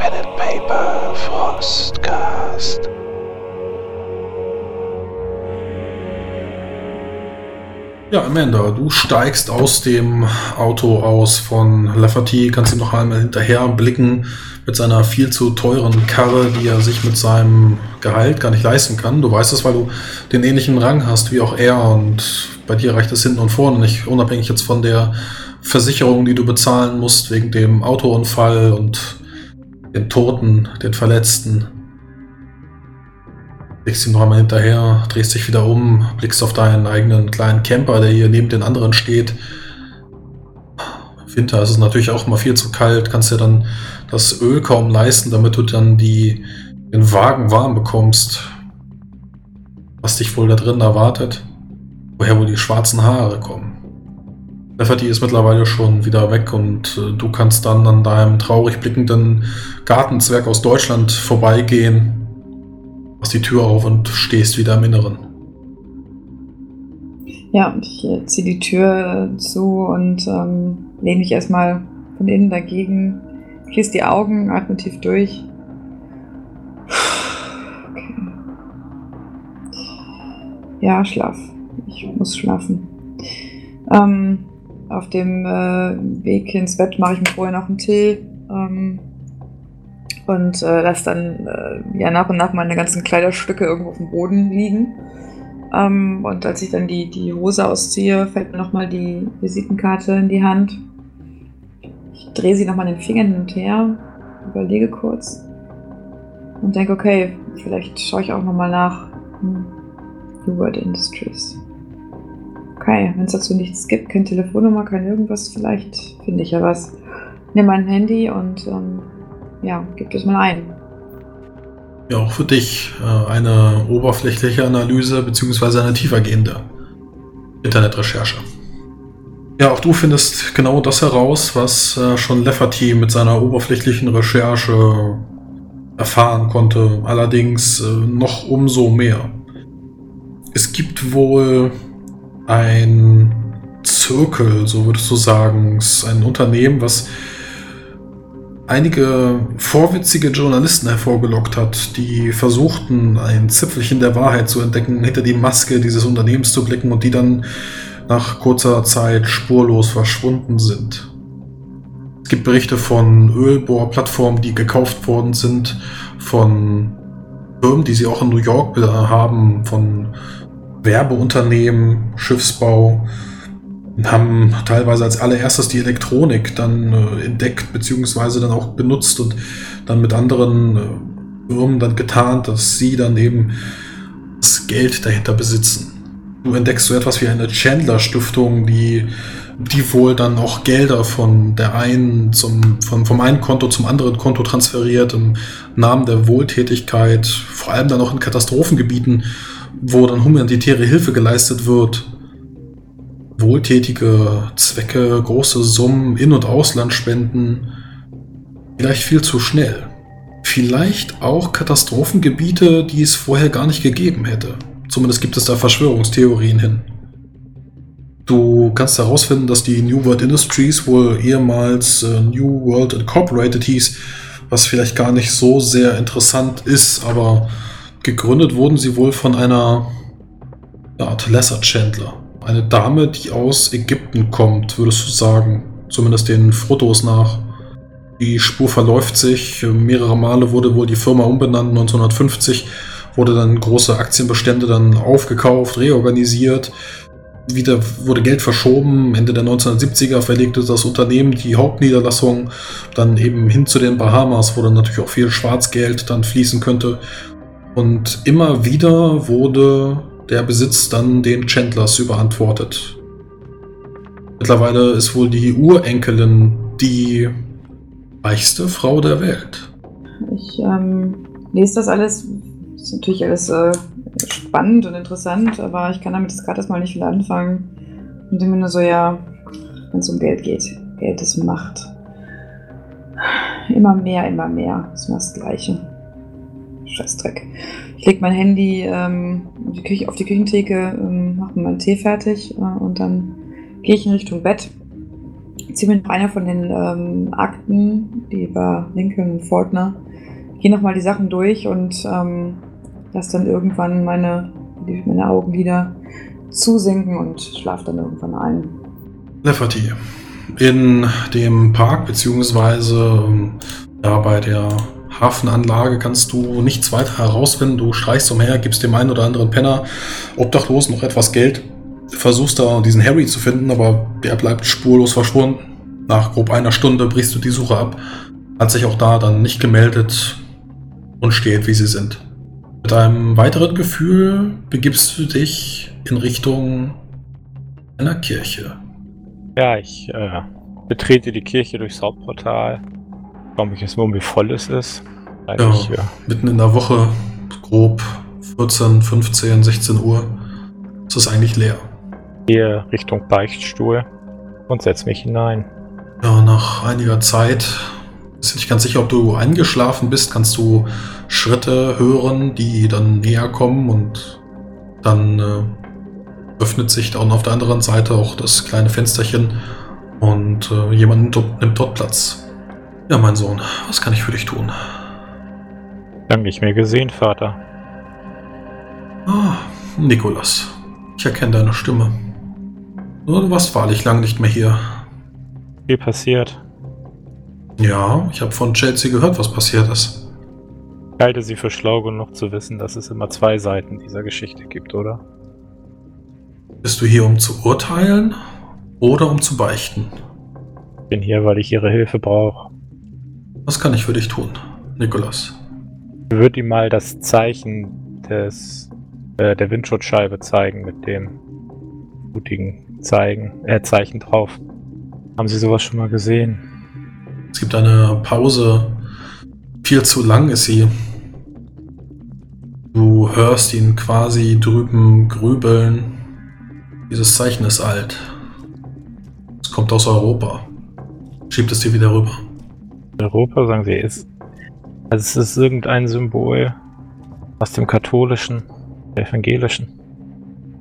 Pen and Paper Frostcast. Ja, Amanda, du steigst aus dem Auto aus von Lafferty, kannst ihm noch einmal hinterher blicken mit seiner viel zu teuren Karre, die er sich mit seinem Gehalt gar nicht leisten kann. Du weißt es, weil du den ähnlichen Rang hast wie auch er und bei dir reicht es hinten und vorne nicht, unabhängig jetzt von der Versicherung, die du bezahlen musst wegen dem Autounfall und den Toten, den Verletzten. Blickst ihm noch einmal hinterher, drehst dich wieder um, blickst auf deinen eigenen kleinen Camper, der hier neben den anderen steht. Im Winter ist es natürlich auch mal viel zu kalt, kannst dir dann das Öl kaum leisten, damit du dann die, den Wagen warm bekommst. Was dich wohl da drin erwartet? Woher wohl die schwarzen Haare kommen? Lefferty ist mittlerweile schon wieder weg und äh, du kannst dann an deinem traurig blickenden Gartenzwerg aus Deutschland vorbeigehen, machst die Tür auf und stehst wieder im Inneren. Ja, ich äh, ziehe die Tür zu und ähm, lehne mich erstmal von innen dagegen, schließe die Augen, atme tief durch. Okay. Ja, schlaf. Ich muss schlafen. Ähm, auf dem äh, Weg ins Bett mache ich mir vorher noch einen Tee ähm, und äh, lasse dann äh, ja nach und nach meine ganzen Kleiderstücke irgendwo auf dem Boden liegen. Ähm, und als ich dann die, die Hose ausziehe, fällt mir nochmal die Visitenkarte in die Hand. Ich drehe sie nochmal den Fingern hin und her, überlege kurz und denke, okay, vielleicht schaue ich auch nochmal nach hm, New World Industries. Okay, wenn es dazu nichts gibt, keine Telefonnummer, kein irgendwas, vielleicht finde ich ja was. Nimm mein Handy und ähm, ja, gib es mal ein. Ja, auch für dich äh, eine oberflächliche Analyse beziehungsweise eine tiefergehende Internetrecherche. Ja, auch du findest genau das heraus, was äh, schon Lefferty mit seiner oberflächlichen Recherche erfahren konnte. Allerdings äh, noch umso mehr. Es gibt wohl ein Zirkel, so würdest du sagen. Ist ein Unternehmen, was einige vorwitzige Journalisten hervorgelockt hat, die versuchten, ein Zipfelchen der Wahrheit zu entdecken, hinter die Maske dieses Unternehmens zu blicken und die dann nach kurzer Zeit spurlos verschwunden sind. Es gibt Berichte von Ölbohrplattformen, die gekauft worden sind, von Firmen, die sie auch in New York haben, von Werbeunternehmen, Schiffsbau haben teilweise als allererstes die Elektronik dann äh, entdeckt beziehungsweise dann auch benutzt und dann mit anderen äh, Firmen dann getarnt, dass sie dann eben das Geld dahinter besitzen. Du entdeckst so etwas wie eine Chandler-Stiftung, die, die wohl dann auch Gelder von der einen zum, von, vom einen Konto zum anderen Konto transferiert im Namen der Wohltätigkeit, vor allem dann auch in Katastrophengebieten wo dann humanitäre Hilfe geleistet wird, wohltätige Zwecke, große Summen, In- und Ausland spenden, vielleicht viel zu schnell. Vielleicht auch Katastrophengebiete, die es vorher gar nicht gegeben hätte. Zumindest gibt es da Verschwörungstheorien hin. Du kannst herausfinden, dass die New World Industries wohl ehemals äh, New World Incorporated hieß, was vielleicht gar nicht so sehr interessant ist, aber Gegründet wurden sie wohl von einer Art Lesser Chandler. Eine Dame, die aus Ägypten kommt, würdest du sagen. Zumindest den Fotos nach. Die Spur verläuft sich. Mehrere Male wurde wohl die Firma umbenannt. 1950 wurde dann große Aktienbestände dann aufgekauft, reorganisiert. Wieder wurde Geld verschoben. Ende der 1970er verlegte das Unternehmen die Hauptniederlassung dann eben hin zu den Bahamas, wo dann natürlich auch viel Schwarzgeld dann fließen könnte. Und immer wieder wurde der Besitz dann den Chandlers überantwortet. Mittlerweile ist wohl die Urenkelin die reichste Frau der Welt. Ich ähm, lese das alles. Das ist natürlich alles äh, spannend und interessant, aber ich kann damit gerade erstmal nicht viel anfangen. Und mir nur so, ja, wenn es um Geld geht. Geld ist Macht. Immer mehr, immer mehr. ist immer das Gleiche. Scheißdreck. Ich lege mein Handy ähm, die Küche, auf die Küchentheke, ähm, mache meinen Tee fertig äh, und dann gehe ich in Richtung Bett. ziehe mir noch eine von den ähm, Akten, die über Lincoln und Fortner, gehe nochmal die Sachen durch und ähm, lasse dann irgendwann meine, meine Augenlider zusinken und schlafe dann irgendwann ein. Lefferty. In dem Park beziehungsweise ähm, ja, bei der Hafenanlage kannst du nichts weiter herausfinden. Du streichst umher, gibst dem einen oder anderen Penner, Obdachlosen noch etwas Geld, versuchst da diesen Harry zu finden, aber der bleibt spurlos verschwunden. Nach grob einer Stunde brichst du die Suche ab, hat sich auch da dann nicht gemeldet und steht, wie sie sind. Mit einem weiteren Gefühl begibst du dich in Richtung einer Kirche. Ja, ich äh, betrete die Kirche durchs Hauptportal. Schau mich erstmal um, wie voll es ist. Ja. äh, Mitten in der Woche, grob 14, 15, 16 Uhr, ist es eigentlich leer. gehe Richtung Beichtstuhl und setze mich hinein. Ja, nach einiger Zeit, bist du nicht ganz sicher, ob du eingeschlafen bist, kannst du Schritte hören, die dann näher kommen und dann äh, öffnet sich dann auf der anderen Seite auch das kleine Fensterchen und äh, jemand nimmt dort Platz. Ja, mein Sohn, was kann ich für dich tun? Lang nicht mehr gesehen, Vater. Ah, Nikolas. Ich erkenne deine Stimme. Du warst wahrlich lang nicht mehr hier. Viel passiert. Ja, ich habe von Chelsea gehört, was passiert ist. Ich halte sie für schlau genug zu wissen, dass es immer zwei Seiten dieser Geschichte gibt, oder? Bist du hier, um zu urteilen oder um zu beichten? Bin hier, weil ich ihre Hilfe brauche. Was kann ich für dich tun, Nikolas? Ich würde ihm mal das Zeichen des äh, der Windschutzscheibe zeigen mit dem blutigen Zeigen, äh, Zeichen drauf. Haben Sie sowas schon mal gesehen? Es gibt eine Pause. Viel zu lang ist sie. Du hörst ihn quasi drüben grübeln. Dieses Zeichen ist alt. Es kommt aus Europa. Schiebt es dir wieder rüber. Europa, sagen Sie, ist. Also es ist irgendein Symbol aus dem katholischen, der evangelischen.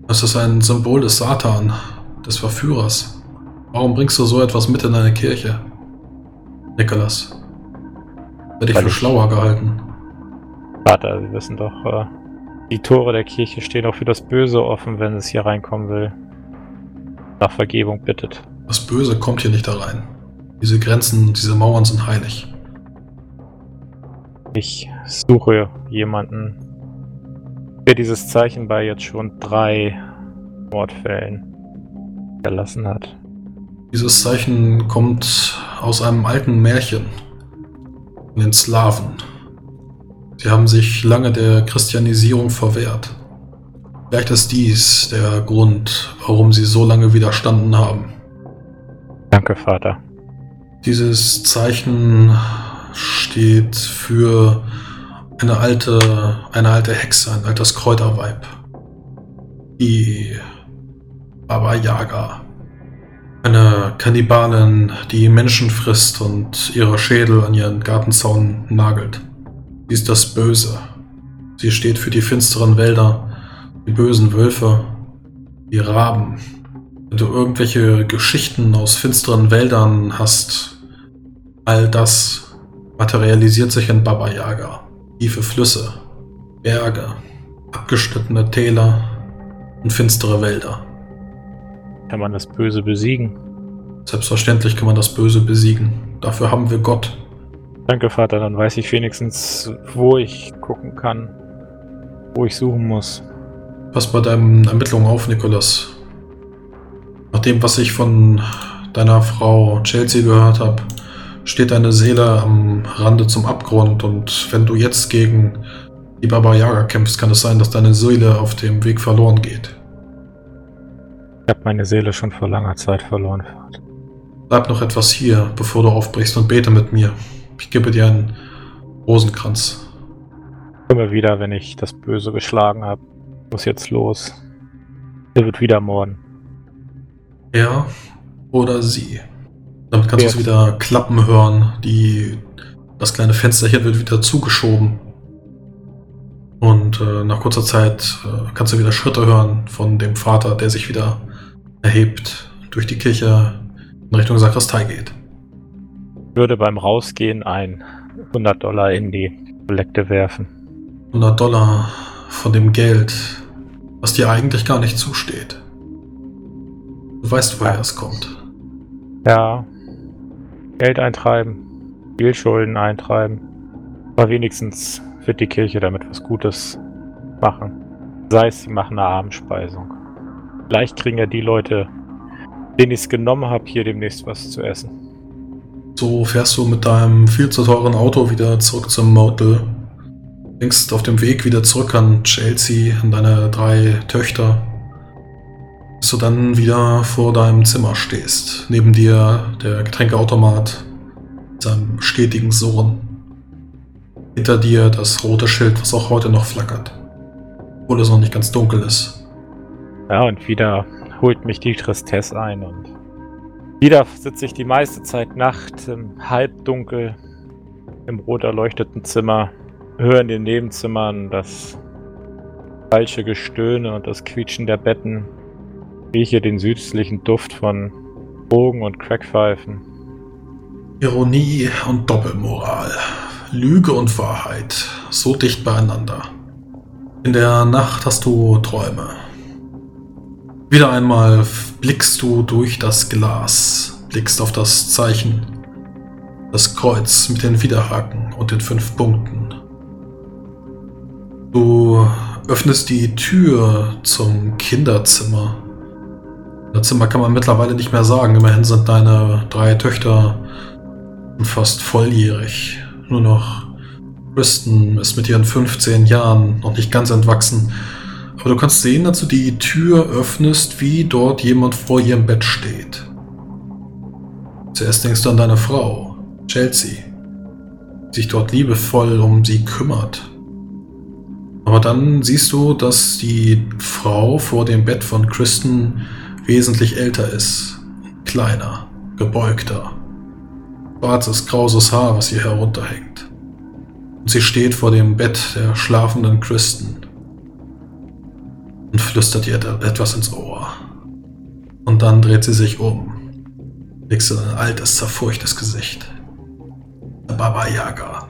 Es ist ein Symbol des Satan, des Verführers. Warum bringst du so etwas mit in eine Kirche? Nikolas. Hätte ich für schlauer gehalten. Vater, Sie wissen doch, äh, die Tore der Kirche stehen auch für das Böse offen, wenn es hier reinkommen will. Nach Vergebung bittet. Das Böse kommt hier nicht da rein. Diese Grenzen, diese Mauern sind heilig. Ich suche jemanden, der dieses Zeichen bei jetzt schon drei Mordfällen erlassen hat. Dieses Zeichen kommt aus einem alten Märchen. Von den Slawen. Sie haben sich lange der Christianisierung verwehrt. Vielleicht ist dies der Grund, warum sie so lange widerstanden haben. Danke, Vater. Dieses Zeichen steht für eine alte, eine alte Hexe, ein altes Kräuterweib. Die Baba Yaga. Eine Kannibalin, die Menschen frisst und ihre Schädel an ihren Gartenzaun nagelt. Sie ist das Böse. Sie steht für die finsteren Wälder, die bösen Wölfe, die Raben. Wenn du irgendwelche Geschichten aus finsteren Wäldern hast, all das materialisiert sich in Baba Yaga. Tiefe Flüsse, Berge, abgeschnittene Täler und finstere Wälder. Kann man das Böse besiegen? Selbstverständlich kann man das Böse besiegen. Dafür haben wir Gott. Danke, Vater, dann weiß ich wenigstens, wo ich gucken kann, wo ich suchen muss. Pass bei deinen Ermittlungen auf, Nikolas. Nach dem, was ich von deiner Frau Chelsea gehört habe, steht deine Seele am Rande zum Abgrund und wenn du jetzt gegen die Baba Yaga kämpfst, kann es sein, dass deine Seele auf dem Weg verloren geht. Ich habe meine Seele schon vor langer Zeit verloren. Bleib noch etwas hier, bevor du aufbrichst und bete mit mir. Ich gebe dir einen Rosenkranz. Immer wieder, wenn ich das Böse geschlagen habe. Muss jetzt los. Er wird wieder morden. Er oder sie. Damit kannst du es wieder klappen hören. Die, das kleine Fensterchen wird wieder zugeschoben. Und äh, nach kurzer Zeit äh, kannst du wieder Schritte hören von dem Vater, der sich wieder erhebt, durch die Kirche in Richtung Sakristei geht. Würde beim Rausgehen ein 100 Dollar in die Kollekte werfen. 100 Dollar von dem Geld, was dir eigentlich gar nicht zusteht. Du weißt, woher es kommt. Ja. Geld eintreiben. Spielschulden eintreiben. Aber wenigstens wird die Kirche damit was Gutes machen. Sei es, sie machen eine Abendspeisung. Vielleicht kriegen ja die Leute, denen ich es genommen habe, hier demnächst was zu essen. So fährst du mit deinem viel zu teuren Auto wieder zurück zum Motel. Denkst auf dem Weg wieder zurück an Chelsea, an deine drei Töchter. Bis du dann wieder vor deinem Zimmer stehst. Neben dir der Getränkeautomat mit seinem stetigen Surren. Hinter dir das rote Schild, was auch heute noch flackert. Obwohl es noch nicht ganz dunkel ist. Ja, und wieder holt mich die Tristesse ein und wieder sitze ich die meiste Zeit Nacht im Halbdunkel im rot erleuchteten Zimmer, höre in den Nebenzimmern das falsche Gestöhne und das Quietschen der Betten, rieche den süßlichen Duft von Bogen und Crackpfeifen. Ironie und Doppelmoral. Lüge und Wahrheit. So dicht beieinander. In der Nacht hast du Träume. Wieder einmal blickst du durch das Glas, blickst auf das Zeichen, das Kreuz mit den Widerhaken und den fünf Punkten. Du öffnest die Tür zum Kinderzimmer. Kinderzimmer kann man mittlerweile nicht mehr sagen, immerhin sind deine drei Töchter fast volljährig. Nur noch Kristen ist mit ihren 15 Jahren noch nicht ganz entwachsen. Aber du kannst sehen, dass du die Tür öffnest, wie dort jemand vor ihrem Bett steht. Zuerst denkst du an deine Frau, Chelsea, die sich dort liebevoll um sie kümmert. Aber dann siehst du, dass die Frau vor dem Bett von Kristen wesentlich älter ist, kleiner, gebeugter. Schwarzes, krauses Haar, was ihr herunterhängt. Und sie steht vor dem Bett der schlafenden Kristen und flüstert ihr etwas ins Ohr. Und dann dreht sie sich um. Du ein altes, zerfurchtes Gesicht. Baba Yaga.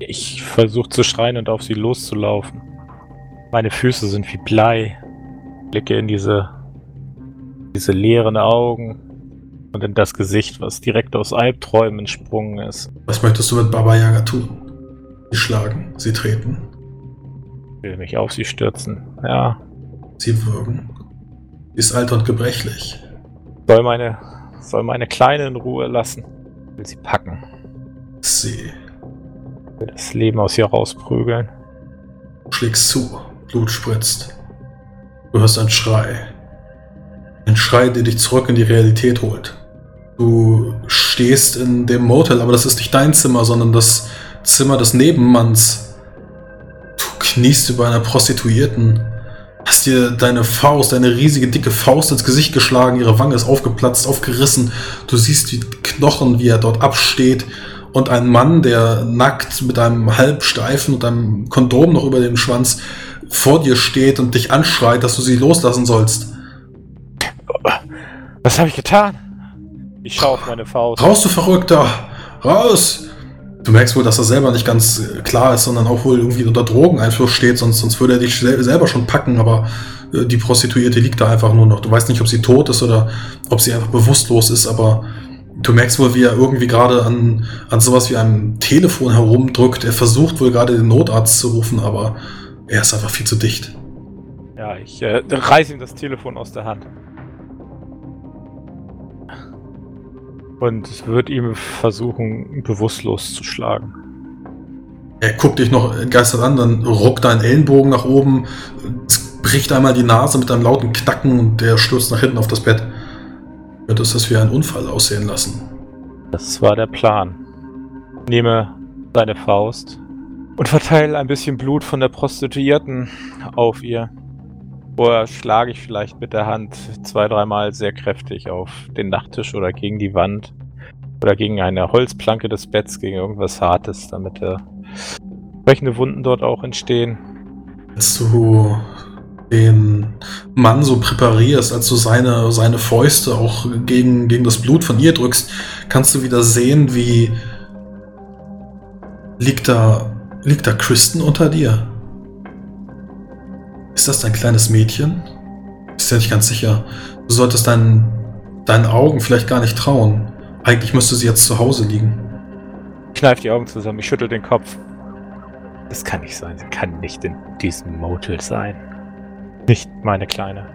Ich versuche zu schreien und auf sie loszulaufen. Meine Füße sind wie Blei. Blicke in diese, diese leeren Augen und in das Gesicht, was direkt aus Albträumen entsprungen ist. Was möchtest du mit Baba Yaga tun? Sie schlagen, sie treten. Ich will mich auf sie stürzen. Ja, Sie würgen. Sie ist alt und gebrechlich. soll meine, soll meine Kleine in Ruhe lassen. Ich will sie packen. Sie Will das Leben aus ihr rausprügeln. schlägst zu. Blut spritzt. Du hörst einen Schrei. Ein Schrei, der dich zurück in die Realität holt. Du stehst in dem Motel, aber das ist nicht dein Zimmer, sondern das Zimmer des Nebenmanns. Du kniest über einer Prostituierten. Hast dir deine Faust, deine riesige dicke Faust ins Gesicht geschlagen, ihre Wange ist aufgeplatzt, aufgerissen. Du siehst die Knochen, wie er dort absteht. Und ein Mann, der nackt mit einem halbsteifen und einem Kondom noch über dem Schwanz vor dir steht und dich anschreit, dass du sie loslassen sollst. Was habe ich getan? Ich schaue auf meine Faust. Raus, du Verrückter! Raus! Du merkst wohl, dass er selber nicht ganz äh, klar ist, sondern auch wohl irgendwie unter Drogeneinfluss steht, sonst, sonst würde er dich sel selber schon packen, aber äh, die Prostituierte liegt da einfach nur noch. Du weißt nicht, ob sie tot ist oder ob sie einfach bewusstlos ist, aber du merkst wohl, wie er irgendwie gerade an, an sowas wie einem Telefon herumdrückt. Er versucht wohl gerade den Notarzt zu rufen, aber er ist einfach viel zu dicht. Ja, ich äh, reiß ihm das Telefon aus der Hand. Und würde ihm versuchen, bewusstlos zu schlagen. Er guckt dich noch entgeistert an, dann ruckt dein Ellenbogen nach oben, bricht einmal die Nase mit einem lauten Knacken und der stürzt nach hinten auf das Bett. Würdest das wie ein Unfall aussehen lassen? Das war der Plan. Nehme seine Faust und verteile ein bisschen Blut von der Prostituierten auf ihr. Vorher schlage ich vielleicht mit der Hand zwei, dreimal sehr kräftig auf den Nachttisch oder gegen die Wand oder gegen eine Holzplanke des Betts, gegen irgendwas Hartes, damit äh, entsprechende Wunden dort auch entstehen. Als du den Mann so präparierst, als du seine, seine Fäuste auch gegen, gegen das Blut von ihr drückst, kannst du wieder sehen, wie liegt da, liegt da Kristen unter dir. Ist das dein kleines Mädchen? Bist ja nicht ganz sicher. Du solltest deinen, deinen Augen vielleicht gar nicht trauen. Eigentlich müsste sie jetzt zu Hause liegen. Ich kneif die Augen zusammen, ich schüttel den Kopf. Das kann nicht sein. Sie kann nicht in diesem Motel sein. Nicht meine Kleine.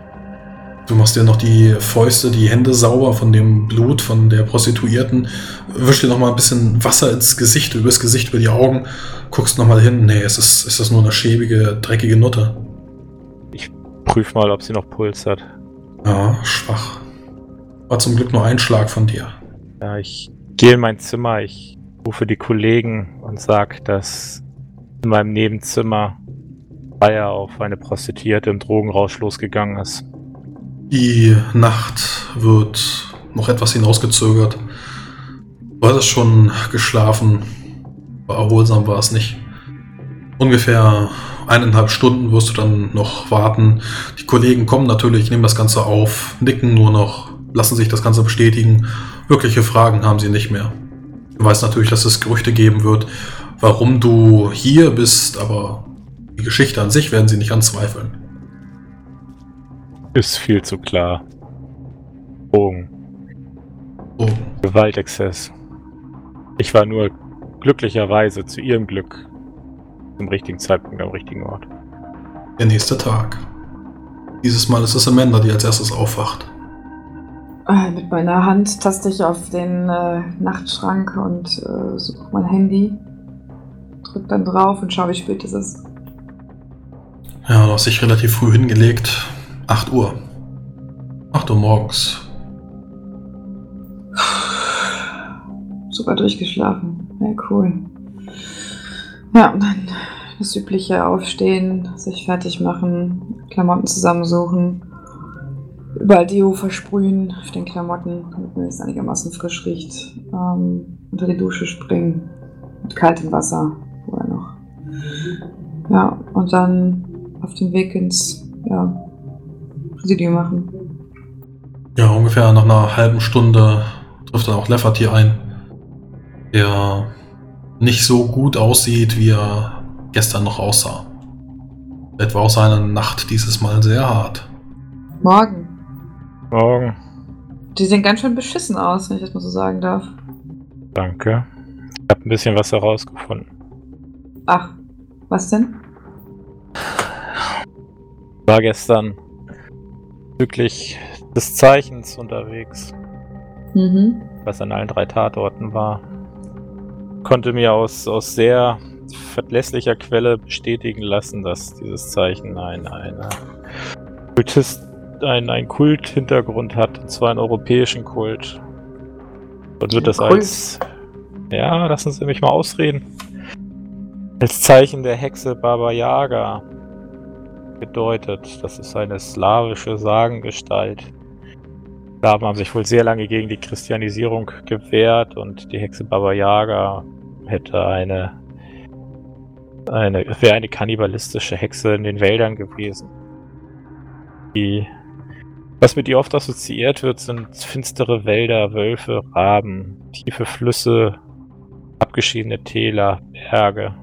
Du machst dir noch die Fäuste, die Hände sauber von dem Blut von der Prostituierten, wischst dir noch mal ein bisschen Wasser ins Gesicht, übers Gesicht, über die Augen, guckst noch mal hin. Nee, es ist, es ist nur eine schäbige, dreckige Nutte. Prüf mal, ob sie noch Puls hat. Ja, schwach. War zum Glück nur ein Schlag von dir. Ja, ich gehe in mein Zimmer, ich rufe die Kollegen und sag, dass in meinem Nebenzimmer Feier auf eine Prostituierte im Drogenrausch losgegangen ist. Die Nacht wird noch etwas hinausgezögert. Du hattest schon geschlafen, aber erholsam war es nicht. Ungefähr eineinhalb Stunden wirst du dann noch warten. Die Kollegen kommen natürlich, nehmen das Ganze auf, nicken nur noch, lassen sich das Ganze bestätigen. Wirkliche Fragen haben sie nicht mehr. Du weißt natürlich, dass es Gerüchte geben wird, warum du hier bist, aber die Geschichte an sich werden sie nicht anzweifeln. Ist viel zu klar. Drogen. Oh, Gewaltexzess. Ich war nur glücklicherweise zu ihrem Glück zum richtigen Zeitpunkt am richtigen Ort. der nächste Tag. Dieses Mal ist es Amanda, die als erstes aufwacht. Äh, Mit meiner Hand taste ich auf den äh, Nachtschrank und äh, suche mein Handy. Drück dann drauf und schaue, wie spät es ist. Ja, du hast dich relativ früh hingelegt. 8 Uhr. 8 Uhr morgens. Super durchgeschlafen. Ja, cool. Ja, dann das übliche Aufstehen, sich fertig machen, Klamotten zusammensuchen, überall Deo versprühen auf den Klamotten, damit mir das einigermaßen frisch riecht. Ähm, unter die Dusche springen. Mit kaltem Wasser vorher noch. Ja, und dann auf den Weg ins ja, Präsidium machen. Ja, ungefähr nach einer halben Stunde trifft dann auch Lefferty ein, der nicht so gut aussieht, wie er gestern noch aussah. Vielleicht war auch seine Nacht dieses Mal sehr hart. Morgen. Morgen. Die sehen ganz schön beschissen aus, wenn ich das mal so sagen darf. Danke. Ich habe ein bisschen was herausgefunden. Ach, was denn? War gestern bezüglich des Zeichens unterwegs, Mhm. was an allen drei Tatorten war. Konnte mir aus, aus sehr verlässlicher Quelle bestätigen lassen, dass dieses Zeichen ein, eine Kultist, ein, ein Kult-Hintergrund hat, und zwar einen europäischen Kult. Und wird das Kult? als. Ja, lassen Sie mich mal ausreden. Als Zeichen der Hexe Baba Yaga gedeutet. Das ist eine slawische Sagengestalt. Slawen haben sich wohl sehr lange gegen die Christianisierung gewehrt und die Hexe Baba Yaga hätte eine, eine wäre eine kannibalistische Hexe in den Wäldern gewesen. Die, was mit ihr oft assoziiert wird, sind finstere Wälder, Wölfe, Raben, tiefe Flüsse, abgeschiedene Täler, Berge.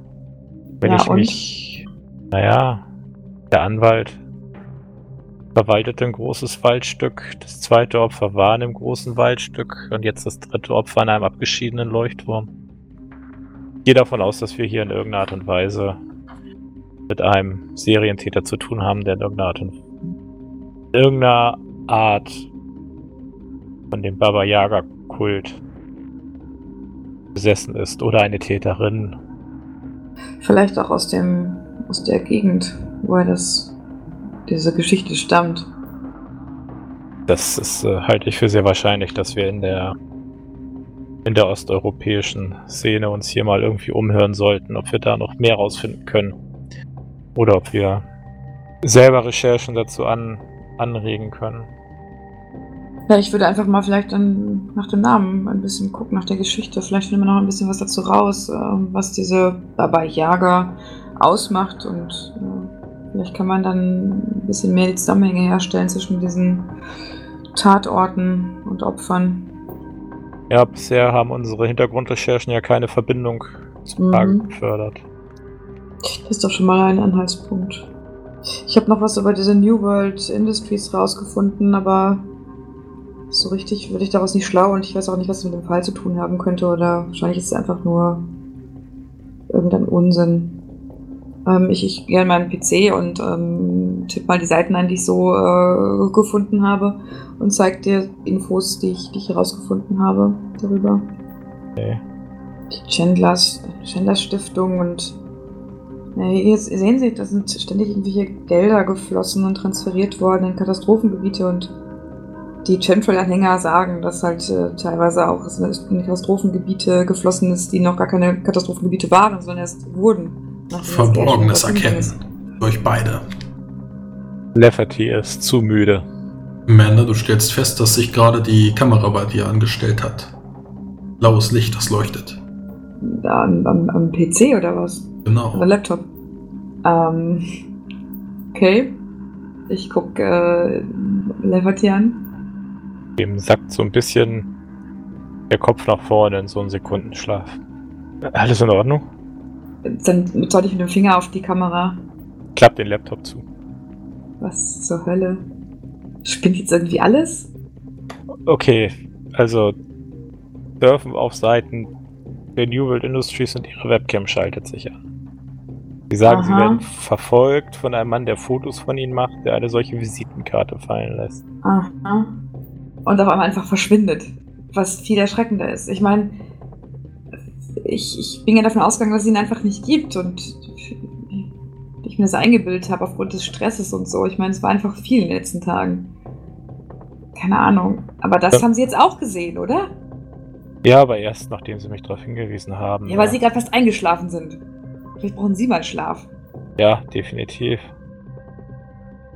Wenn Ja, ich und? mich, naja, der Anwalt verwaltete ein großes Waldstück. Das zweite Opfer war in einem großen Waldstück und jetzt das dritte Opfer in einem abgeschiedenen Leuchtturm. Ich gehe davon aus, dass wir hier in irgendeiner Art und Weise mit einem Serientäter zu tun haben, der in irgendeiner Art, in irgendeiner Art von dem Baba Yaga Kult besessen ist oder eine Täterin. Vielleicht auch aus dem aus der Gegend, woher das diese Geschichte stammt. Das ist, äh, halte ich für sehr wahrscheinlich, dass wir in der in der osteuropäischen Szene uns hier mal irgendwie umhören sollten, ob wir da noch mehr rausfinden können. Oder ob wir selber Recherchen dazu an, anregen können. Ja, ich würde einfach mal vielleicht dann nach dem Namen ein bisschen gucken, nach der Geschichte. Vielleicht finden wir noch ein bisschen was dazu raus, ähm, was diese Baba Yaga ausmacht und äh, Vielleicht kann man dann ein bisschen mehr die Zusammenhänge herstellen zwischen diesen Tatorten und Opfern. Ja, bisher haben unsere Hintergrundrecherchen ja keine Verbindung zum Mhm. Tage gefördert. Das ist doch schon mal ein Anhaltspunkt. Ich habe noch was über diese New World Industries rausgefunden, aber so richtig würde ich daraus nicht schlau und ich weiß auch nicht, was es mit dem Fall zu tun haben könnte oder wahrscheinlich ist es einfach nur irgendein Unsinn. Ähm, ich ich gehe an meinen PC und ähm, tippe mal die Seiten ein, die ich so äh, gefunden habe und zeige dir Infos, die ich, die ich herausgefunden habe darüber. Okay. Die Chandlers, Chandlers Stiftung und ja, jetzt sehen Sie, da sind ständig irgendwelche Gelder geflossen und transferiert worden in Katastrophengebiete und die Chemtrail-Anhänger sagen, dass halt äh, teilweise auch in Katastrophengebiete geflossen ist, die noch gar keine Katastrophengebiete waren, sondern erst wurden. Verborgenes erkennen. Durch beide. Lafferty ist zu müde. Amanda, du stellst fest, dass sich gerade die Kamera bei dir angestellt hat. Blaues Licht, das leuchtet. Da am, am, am PC oder was? Genau. Oder Laptop. Ähm, okay. Ich gucke äh, Leverty an. Dem sackt so ein bisschen der Kopf nach vorne in so einen Sekundenschlaf. Alles in Ordnung? Dann sollte ich mit dem Finger auf die Kamera. Klappt den Laptop zu. Was zur Hölle? Spinnt jetzt irgendwie alles? Okay, also surfen auf Seiten der New World Industries und ihre Webcam schaltet sich an. Sie sagen, sie Aha. werden verfolgt von einem Mann, der Fotos von ihnen macht, der eine solche Visitenkarte fallen lässt. Aha. Und auf einmal einfach verschwindet. Was viel erschreckender ist. Ich meine, ich, ich bin ja davon ausgegangen, dass es ihn einfach nicht gibt und ich mir das eingebildet habe aufgrund des Stresses und so. Ich meine, es war einfach viel in den letzten Tagen. Keine Ahnung. Aber das Ja. haben sie jetzt auch gesehen, oder? Ja, aber erst nachdem sie mich darauf hingewiesen haben. Ja, weil sie gerade fast eingeschlafen sind. Vielleicht brauchen sie mal Schlaf. ja, definitiv.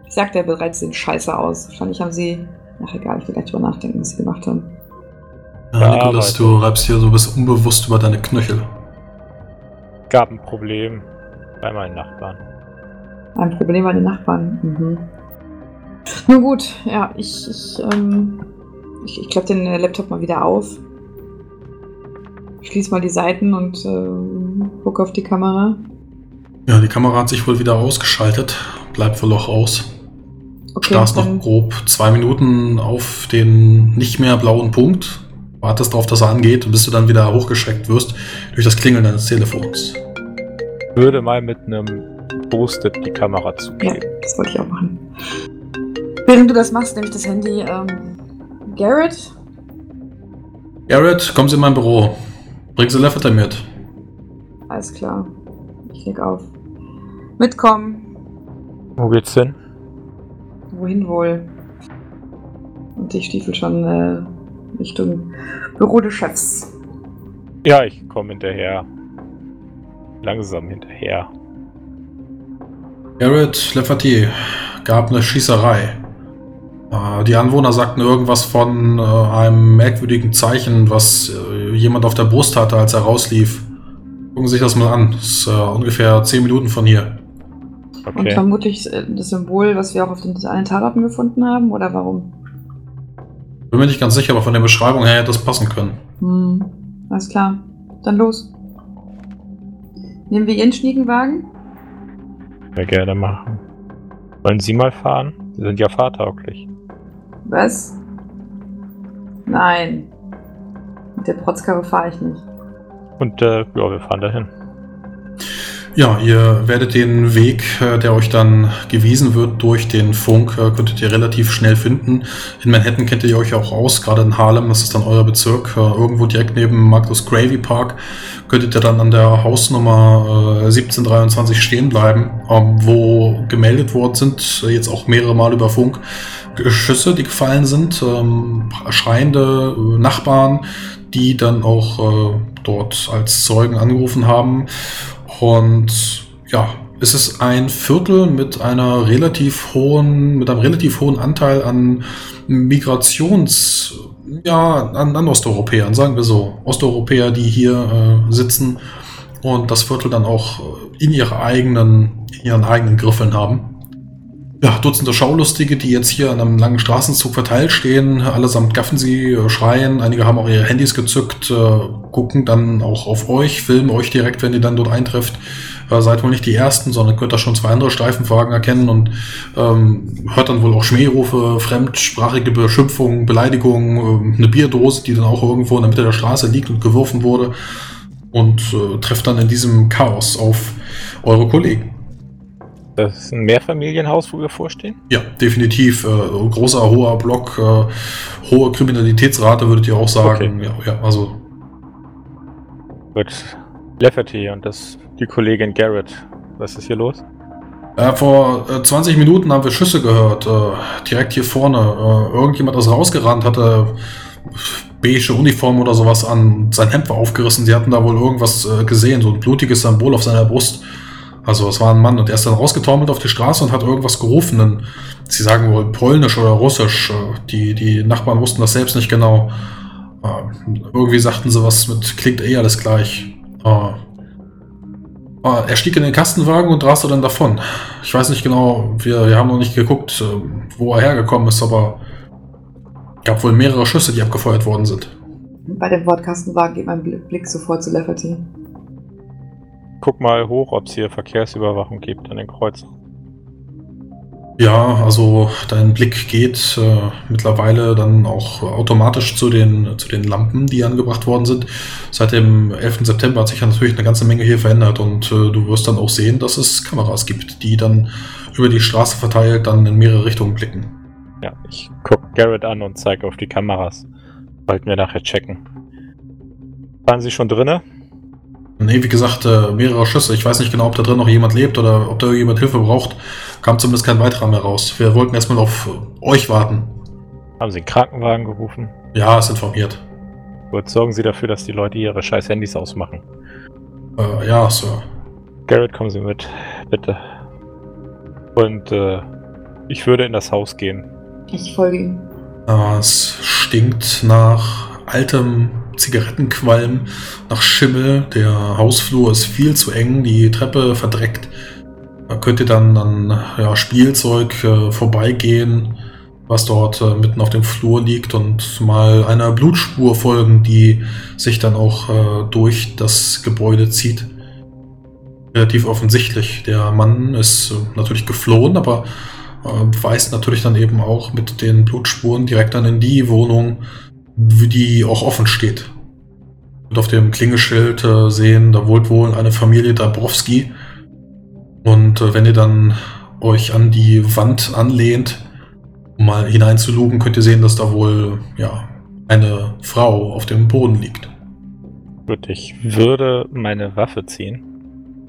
Ich sagte ja bereits den Scheiße aus. Wahrscheinlich haben sie. Ach egal, ich will gleich drüber nachdenken, was sie gemacht haben. Ja, Nikolas, du reibst hier so bis unbewusst über deine Knöchel. Gab ein Problem bei meinen Nachbarn. Ein Problem war die Nachbarn. Mhm. Nun gut, ja, ich, ich, ähm, ich, ich klappe den äh, Laptop mal wieder auf. Schließ mal die Seiten und äh, gucke auf die Kamera. Ja, die Kamera hat sich wohl wieder ausgeschaltet. Bleibt wohl auch aus. Okay, Starrst noch grob zwei Minuten auf den nicht mehr blauen Punkt. Wartest darauf, dass er angeht, bis du dann wieder hochgeschreckt wirst durch das Klingeln deines Telefons. Würde mal mit einem Post-it die Kamera ja, zugeben. das wollte ich auch machen. Während du das machst, nehme ich das Handy. Ähm, Garrett? Garrett, kommen Sie in mein Büro. Bringen Sie Lafferty mit. Alles klar. Ich leg auf. Mitkommen. Wo geht's hin? Wohin wohl? Und ich stiefel schon äh, Richtung Büro des Chefs. Ja, ich komme hinterher. Langsam hinterher. Garrett, Lafferty, gab eine Schießerei. Äh, Die Anwohner sagten irgendwas von äh, einem merkwürdigen Zeichen, was äh, jemand auf der Brust hatte, als er rauslief. Gucken Sie sich das mal an. Das ist äh, ungefähr 10 Minuten von hier. Und Okay. vermutlich äh, das Symbol, was wir auch auf den allen Tatorten gefunden haben, oder warum? Bin mir nicht ganz sicher, aber von der Beschreibung her hätte das passen können. Hm, alles klar. Dann los. Nehmen wir Ihren Schniekenwagen? Wir gerne machen. Wollen Sie mal fahren? Sie sind ja fahrtauglich. Was? Nein. Mit der Protzkarre fahre ich nicht. Und äh, ja, wir fahren dahin. Ja, ihr werdet den Weg, äh, der euch dann gewiesen wird durch den Funk, äh, könntet ihr relativ schnell finden. In Manhattan kennt ihr euch auch aus, gerade in Harlem, das ist dann euer Bezirk, äh, irgendwo direkt neben Marcus Gravy Park, könntet ihr dann an der Hausnummer äh, 1723 stehen bleiben, ähm, wo gemeldet worden sind, jetzt auch mehrere Mal über Funk, Geschüsse, die gefallen sind, ähm, schreiende Nachbarn, die dann auch dort als Zeugen angerufen haben. Und ja, es ist ein Viertel mit einer relativ hohen, mit einem relativ hohen Anteil an Migrations, ja, an, an Osteuropäern, sagen wir so. Osteuropäer, die hier äh, sitzen und das Viertel dann auch in, ihre eigenen, in ihren eigenen Griffeln haben. Ja, Dutzende Schaulustige, die jetzt hier an einem langen Straßenzug verteilt stehen, allesamt gaffen sie, äh, schreien, einige haben auch ihre Handys gezückt, äh, gucken dann auch auf euch, filmen euch direkt, wenn ihr dann dort eintrefft. Äh, seid wohl nicht die Ersten, sondern könnt da schon zwei andere Streifenwagen erkennen und ähm, hört dann wohl auch Schmährufe, fremdsprachige Beschimpfungen, Beleidigungen, äh, eine Bierdose, die dann auch irgendwo in der Mitte der Straße liegt und geworfen wurde und äh, trefft dann in diesem Chaos auf eure Kollegen. Das ist ein Mehrfamilienhaus, wo wir vorstehen? Ja, definitiv. Äh, großer, hoher Block, äh, hohe Kriminalitätsrate, würdet ihr auch sagen. Okay. Ja, ja, also. Gut. Lafferty und das die Kollegin Garrett. Was ist hier los? Äh, vor äh, 20 Minuten haben wir Schüsse gehört, äh, direkt hier vorne. Äh, irgendjemand ist rausgerannt, hatte beige Uniform oder sowas an. Sein Hemd war aufgerissen. Sie hatten da wohl irgendwas äh, gesehen, so ein blutiges Symbol auf seiner Brust. Also es war ein Mann und er ist dann rausgetaumelt auf die Straße und hat irgendwas gerufen. Und sie sagen wohl Polnisch oder Russisch. Die, die Nachbarn wussten das selbst nicht genau. Äh, Irgendwie sagten sie was mit klingt eh alles gleich. Äh, äh, Er stieg in den Kastenwagen und raste dann davon. Ich weiß nicht genau, wir, wir haben noch nicht geguckt, äh, wo er hergekommen ist, aber gab wohl mehrere Schüsse, die abgefeuert worden sind. Bei dem Wort Kastenwagen geht mein Bl- Blick sofort zu Lafferty. Guck mal hoch, ob es hier Verkehrsüberwachung gibt an den Kreuzen. Ja, also dein Blick geht äh, mittlerweile dann auch automatisch zu den, zu den Lampen, die angebracht worden sind. Seit dem 11. September hat sich ja natürlich eine ganze Menge hier verändert und äh, du wirst dann auch sehen, dass es Kameras gibt, die dann über die Straße verteilt dann in mehrere Richtungen blicken. Ja, ich guck Garrett an und zeige auf die Kameras. Sollten wir nachher checken. Waren Sie schon drinne? Nee, wie gesagt, äh, mehrere Schüsse. Ich weiß nicht genau, ob da drin noch jemand lebt oder ob da jemand Hilfe braucht. Kam zumindest kein weiterer mehr raus. Wir wollten erstmal auf euch warten. Haben Sie einen Krankenwagen gerufen? Ja, ist informiert. Gut, sorgen Sie dafür, dass die Leute ihre scheiß Handys ausmachen. Äh, ja, Sir. Garrett, kommen Sie mit, bitte. Und äh, ich würde in das Haus gehen. Ich folge ihm. Äh, es stinkt nach altem Zigarettenqualm, nach Schimmel. Der Hausflur ist viel zu eng, die Treppe verdreckt. Da könnt ihr dann an ja, Spielzeug äh, vorbeigehen, was dort äh, mitten auf dem Flur liegt und mal einer Blutspur folgen, die sich dann auch äh, durch das Gebäude zieht. Relativ offensichtlich. Der Mann ist äh, natürlich geflohen, aber äh, weist natürlich dann eben auch mit den Blutspuren direkt dann in die Wohnung, die auch offen steht. Und auf dem Klingeschild äh, sehen, da wohnt wohl eine Familie Dabrowski. Und äh, wenn ihr dann euch an die Wand anlehnt, um mal hineinzulugen, könnt ihr sehen, dass da wohl ja eine Frau auf dem Boden liegt. Gut, ich würde meine Waffe ziehen.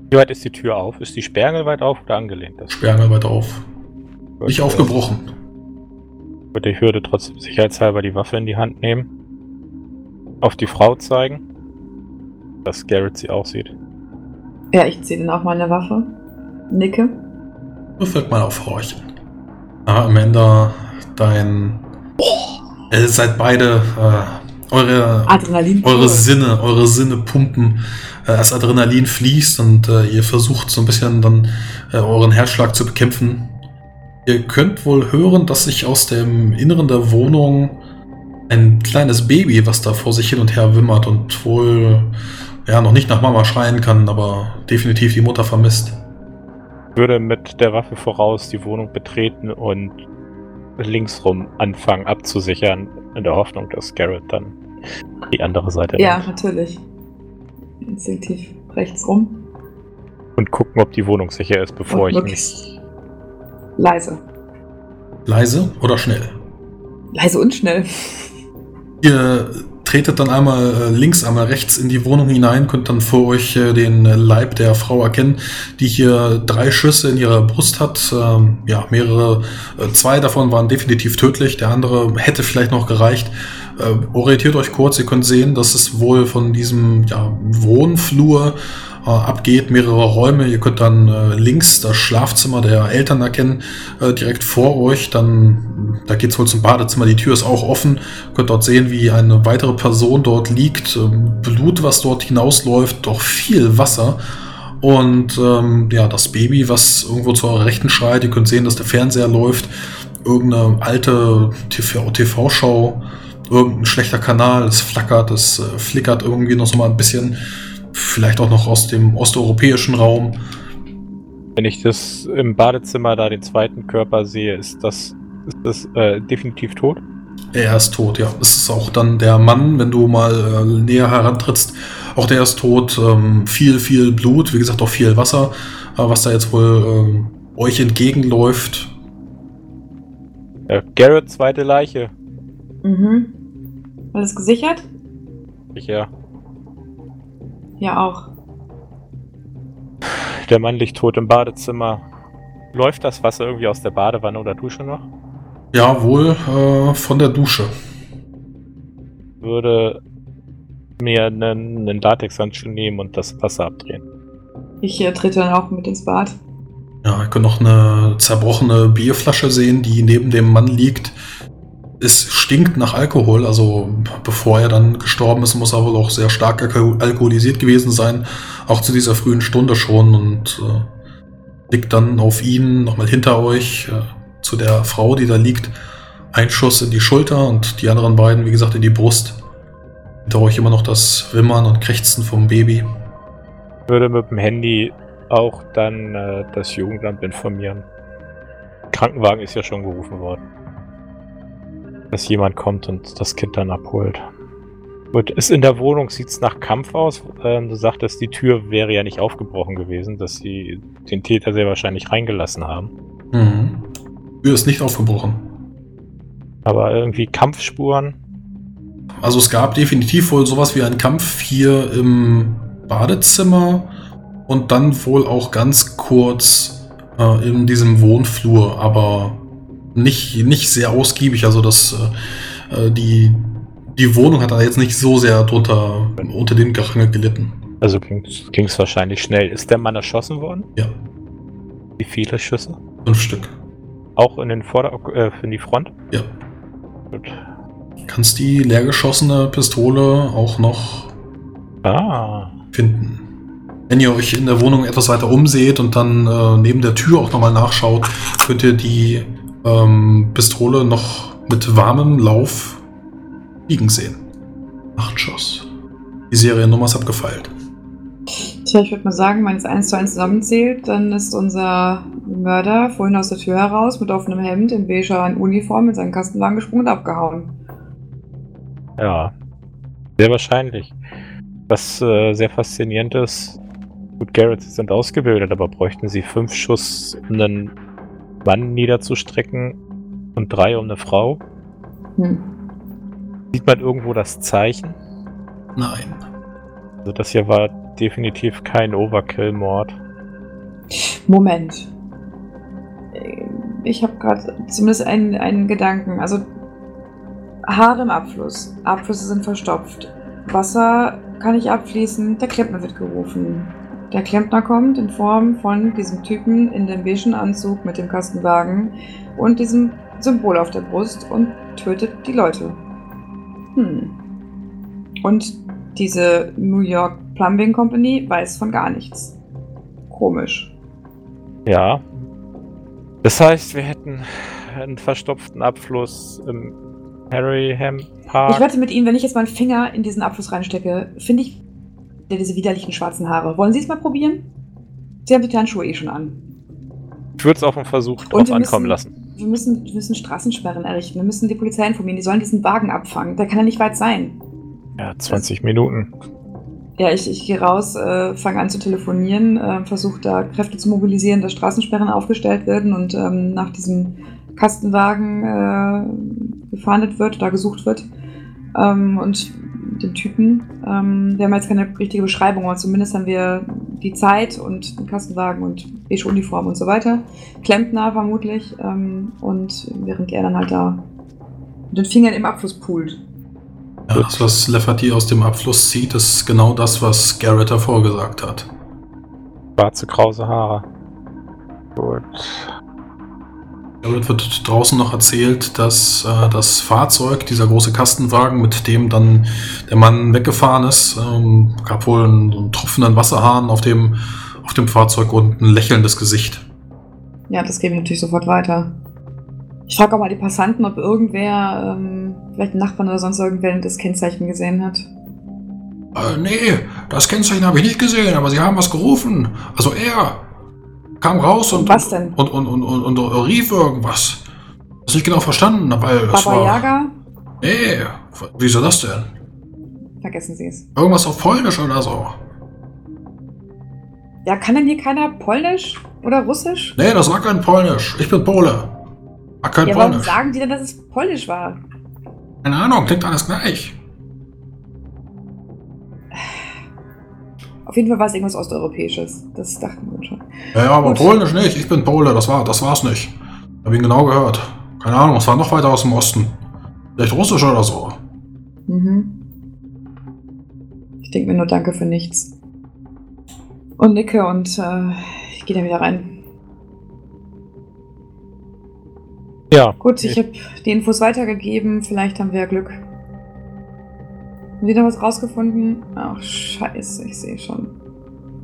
Wie weit ist die Tür auf? Ist die Sperrangel weit auf oder angelehnt? Das Sperrangel weiter auf. Gut, Nicht aufgebrochen. Gut, ich würde trotzdem sicherheitshalber die Waffe in die Hand nehmen. Auf die Frau zeigen. Dass Garrett sie auch sieht. Ja, ich ziehe dann auch meine Waffe. Nicke. Würfelt mal auf Horchen. Ah, Amanda, dein. Ihr seid beide. Äh, eure, Adrenalin. eure Sinne, eure Sinne pumpen. Äh, das Adrenalin fließt und äh, ihr versucht so ein bisschen dann äh, euren Herzschlag zu bekämpfen. Ihr könnt wohl hören, dass sich aus dem Inneren der Wohnung ein kleines Baby, was da vor sich hin und her wimmert und wohl ja noch nicht nach Mama schreien kann, aber definitiv die Mutter vermisst. Ich würde mit der Waffe voraus die Wohnung betreten und linksrum anfangen abzusichern, in der Hoffnung, dass Garrett dann die andere Seite Ja, nimmt. natürlich. Instinktiv rechts rum. Und gucken, ob die Wohnung sicher ist, bevor und ich mich. Leise. Leise oder schnell? Leise und schnell. Ihr tretet dann einmal äh, links, einmal rechts in die Wohnung hinein, könnt dann vor euch äh, den Leib der Frau erkennen, die hier drei Schüsse in ihrer Brust hat. Ähm, ja, mehrere, äh, zwei davon waren definitiv tödlich, der andere hätte vielleicht noch gereicht. Äh, orientiert euch kurz, ihr könnt sehen, dass es wohl von diesem ja, Wohnflur äh, abgeht, mehrere Räume. Ihr könnt dann äh, links das Schlafzimmer der Eltern erkennen, äh, direkt vor euch. Dann, da geht's wohl zum Badezimmer, die Tür ist auch offen. Ihr könnt dort sehen, wie eine weitere Person dort liegt. Ähm, Blut, was dort hinausläuft, doch viel Wasser. Und ähm, ja, das Baby, was irgendwo zur rechten schreit, ihr könnt sehen, dass der Fernseher läuft. Irgendeine alte TV-Show, irgendein schlechter Kanal, es flackert, es äh, flickert irgendwie noch so mal ein bisschen. Vielleicht auch noch aus dem osteuropäischen Raum. Wenn ich das im Badezimmer da den zweiten Körper sehe, ist das, ist das äh, definitiv tot? Er ist tot, ja. Es ist auch dann der Mann, wenn du mal äh, näher herantrittst, auch der ist tot. Ähm, viel, viel Blut, wie gesagt, auch viel Wasser, äh, was da jetzt wohl ähm, euch entgegenläuft. Ja, Garrett, zweite Leiche. Mhm. Alles gesichert? Ich ja. Ja, auch. Der Mann liegt tot im Badezimmer. Läuft das Wasser irgendwie aus der Badewanne oder Dusche noch? Ja, wohl äh, von der Dusche. Würde mir einen, einen Latexhandschuh nehmen und das Wasser abdrehen. Ich äh, trete dann auch mit ins Bad. Ja, ihr könnt noch eine zerbrochene Bierflasche sehen, die neben dem Mann liegt. Es stinkt nach Alkohol, also bevor er dann gestorben ist, muss er wohl auch sehr stark alko alkoholisiert gewesen sein. Auch zu dieser frühen Stunde schon und äh, liegt dann auf ihn nochmal hinter euch äh, zu der Frau, die da liegt. Ein Schuss in die Schulter und die anderen beiden, wie gesagt, in die Brust. Hinter euch immer noch das Wimmern und Krächzen vom Baby. Ich würde mit dem Handy auch dann äh, das Jugendamt informieren. Krankenwagen ist ja schon gerufen worden. Dass jemand kommt und das Kind dann abholt. Gut, ist in der Wohnung, sieht es nach Kampf aus? Ähm, du sagtest, die Tür wäre ja nicht aufgebrochen gewesen, dass sie den Täter sehr wahrscheinlich reingelassen haben. Mhm. Die Tür ist nicht aufgebrochen. Aber irgendwie Kampfspuren? Also es gab definitiv wohl sowas wie einen Kampf hier im Badezimmer und dann wohl auch ganz kurz äh, in diesem Wohnflur, aber nicht, nicht sehr ausgiebig. Also das, äh, äh die, die Wohnung hat da jetzt nicht so sehr drunter unter den Gerangel gelitten. Also ging es wahrscheinlich schnell. Ist der Mann erschossen worden? Ja. Wie viele Schüsse? Fünf Stück. Auch in den Vorder äh, in die Front? Ja. Gut. Kannst die leergeschossene Pistole auch noch ah. finden. Wenn ihr euch in der Wohnung etwas weiter umseht und dann äh, neben der Tür auch nochmal nachschaut, könnt ihr die ähm, Pistole noch mit warmem Lauf liegen sehen. Acht Schuss. Die Seriennummer ist abgefeilt. Tja, ich würde mal sagen, wenn es eins zu eins zusammenzählt, dann ist unser Mörder vorhin aus der Tür heraus mit offenem Hemd in beiger Uniform mit seinem Kastenwagen gesprungen und abgehauen. Ja, sehr wahrscheinlich. Was äh, sehr faszinierend ist, gut, Garretts sind ausgebildet, aber bräuchten sie fünf Schuss, um einen Mann niederzustrecken und drei um eine Frau? Hm. Sieht man irgendwo das Zeichen? Nein. Also das hier war definitiv kein Overkill-Mord. Moment. Ich habe gerade zumindest einen, einen Gedanken. Also Haare im Abfluss. Abflüsse sind verstopft. Wasser kann nicht abfließen. Der Klempner wird gerufen. Der Klempner kommt in Form von diesem Typen in dem beigen Anzug mit dem Kastenwagen und diesem Symbol auf der Brust und tötet die Leute. Hm. Und diese New York Plumbing Company weiß von gar nichts. Komisch. Ja. Das heißt, wir hätten einen verstopften Abfluss im Harryham Park. Ich wette mit Ihnen, wenn ich jetzt meinen Finger in diesen Abfluss reinstecke, finde ich diese widerlichen schwarzen Haare. Wollen Sie es mal probieren? Sie haben die Handschuhe eh schon an. Ich würde es auf einen Versuch drauf ankommen müssen, lassen. Wir müssen, wir müssen Straßensperren errichten. Wir müssen die Polizei informieren. Die sollen diesen Wagen abfangen. Der kann ja nicht weit sein. Ja, 20 das, Minuten. Ja, ich, ich gehe raus, äh, fange an zu telefonieren, äh, versuche da Kräfte zu mobilisieren, dass Straßensperren aufgestellt werden und ähm, nach diesem Kastenwagen äh, gefahndet wird oder gesucht wird. Ähm, und den Typen. Ähm, wir haben jetzt keine richtige Beschreibung, aber zumindest haben wir die Zeit und den Kastenwagen und beige Uniform und so weiter. Klempner vermutlich. Ähm, und während er dann halt da mit den Fingern im Abfluss poolt. Ja, das, was Lefferty aus dem Abfluss zieht, ist genau das, was Garrett davor gesagt hat. Schwarze, krause Haare. Gut. Damit wird draußen noch erzählt, dass äh, das Fahrzeug, dieser große Kastenwagen, mit dem dann der Mann weggefahren ist, ähm, gab wohl einen, einen tropfenden Wasserhahn auf dem, auf dem Fahrzeug und ein lächelndes Gesicht. Ja, das gebe ich natürlich sofort weiter. Ich frage auch mal die Passanten, ob irgendwer, ähm, vielleicht ein Nachbarn oder sonst irgendwer das Kennzeichen gesehen hat. Äh, nee, das Kennzeichen habe ich nicht gesehen, aber sie haben was gerufen. Also er kam raus und, Was denn? und, und, und, und, und rief irgendwas. Das nicht genau verstanden, weil es Baba war. Yaga? Nee, wieso das denn? Vergessen Sie es. Irgendwas auf Polnisch oder so. Ja, kann denn hier keiner Polnisch oder Russisch? Nee, das war kein Polnisch. Ich bin Pole. War kein ja, warum Polnisch. sagen die denn, dass es Polnisch war? Keine Ahnung, klingt alles gleich. Auf jeden Fall war es irgendwas Osteuropäisches. Das dachten wir uns schon. Ja, ja, aber Gut. Polnisch nicht. Ich bin Pole. Das war, das war's nicht. Hab ihn genau gehört. Keine Ahnung, es war noch weiter aus dem Osten. Vielleicht Russisch oder so. Mhm. Ich denke mir nur Danke für nichts. Und nicke und äh, ich gehe dann wieder rein. Ja. Gut, ich habe die Infos weitergegeben. Vielleicht haben wir ja Glück. Noch was rausgefunden? Ach, scheiße, ich sehe schon.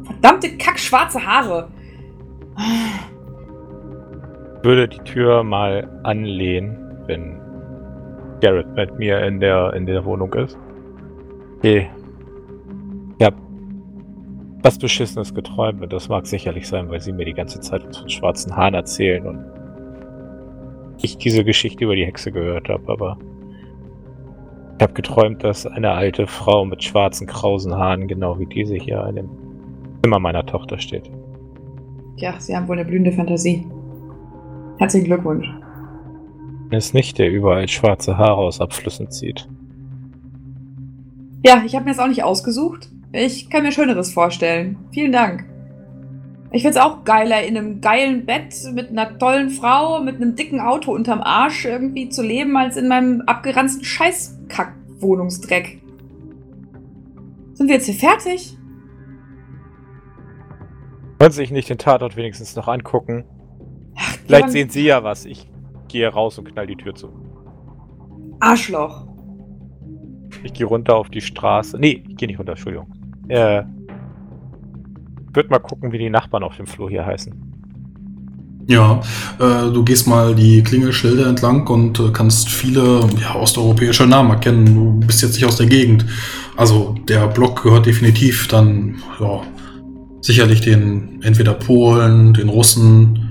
Verdammte kackschwarze Haare. würde die Tür mal anlehnen, wenn Garrett mit mir in der, in der Wohnung ist. Okay. Ich hab was Beschissenes geträumt und das mag sicherlich sein, weil sie mir die ganze Zeit von schwarzen Haaren erzählen und ich diese Geschichte über die Hexe gehört habe, aber ich habe geträumt, dass eine alte Frau mit schwarzen, krausen Haaren, genau wie diese hier, in dem Zimmer meiner Tochter steht. Ja, Sie haben wohl eine blühende Fantasie. Herzlichen Glückwunsch. Ist nicht, der überall schwarze Haare aus Abflüssen zieht. Ja, ich habe mir das auch nicht ausgesucht. Ich kann mir Schöneres vorstellen. Vielen Dank. Ich find's auch geiler, in einem geilen Bett mit einer tollen Frau, mit einem dicken Auto unterm Arsch irgendwie zu leben, als in meinem abgeranzten Scheißkack-Wohnungsdreck. Sind wir jetzt hier fertig? Wollen Sie sich nicht den Tatort wenigstens noch angucken? Ach, Vielleicht Mann, sehen Sie ja was. Ich gehe raus und knall die Tür zu. Arschloch. Ich gehe runter auf die Straße. Nee, ich gehe nicht runter, Entschuldigung. Äh, ich würde mal gucken, wie die Nachbarn auf dem Flur hier heißen. Ja, äh, du gehst mal die Klingelschilder entlang und äh, kannst viele ja, osteuropäische Namen erkennen. Du bist jetzt nicht aus der Gegend. Also der Block gehört definitiv dann, ja, sicherlich den entweder Polen, den Russen.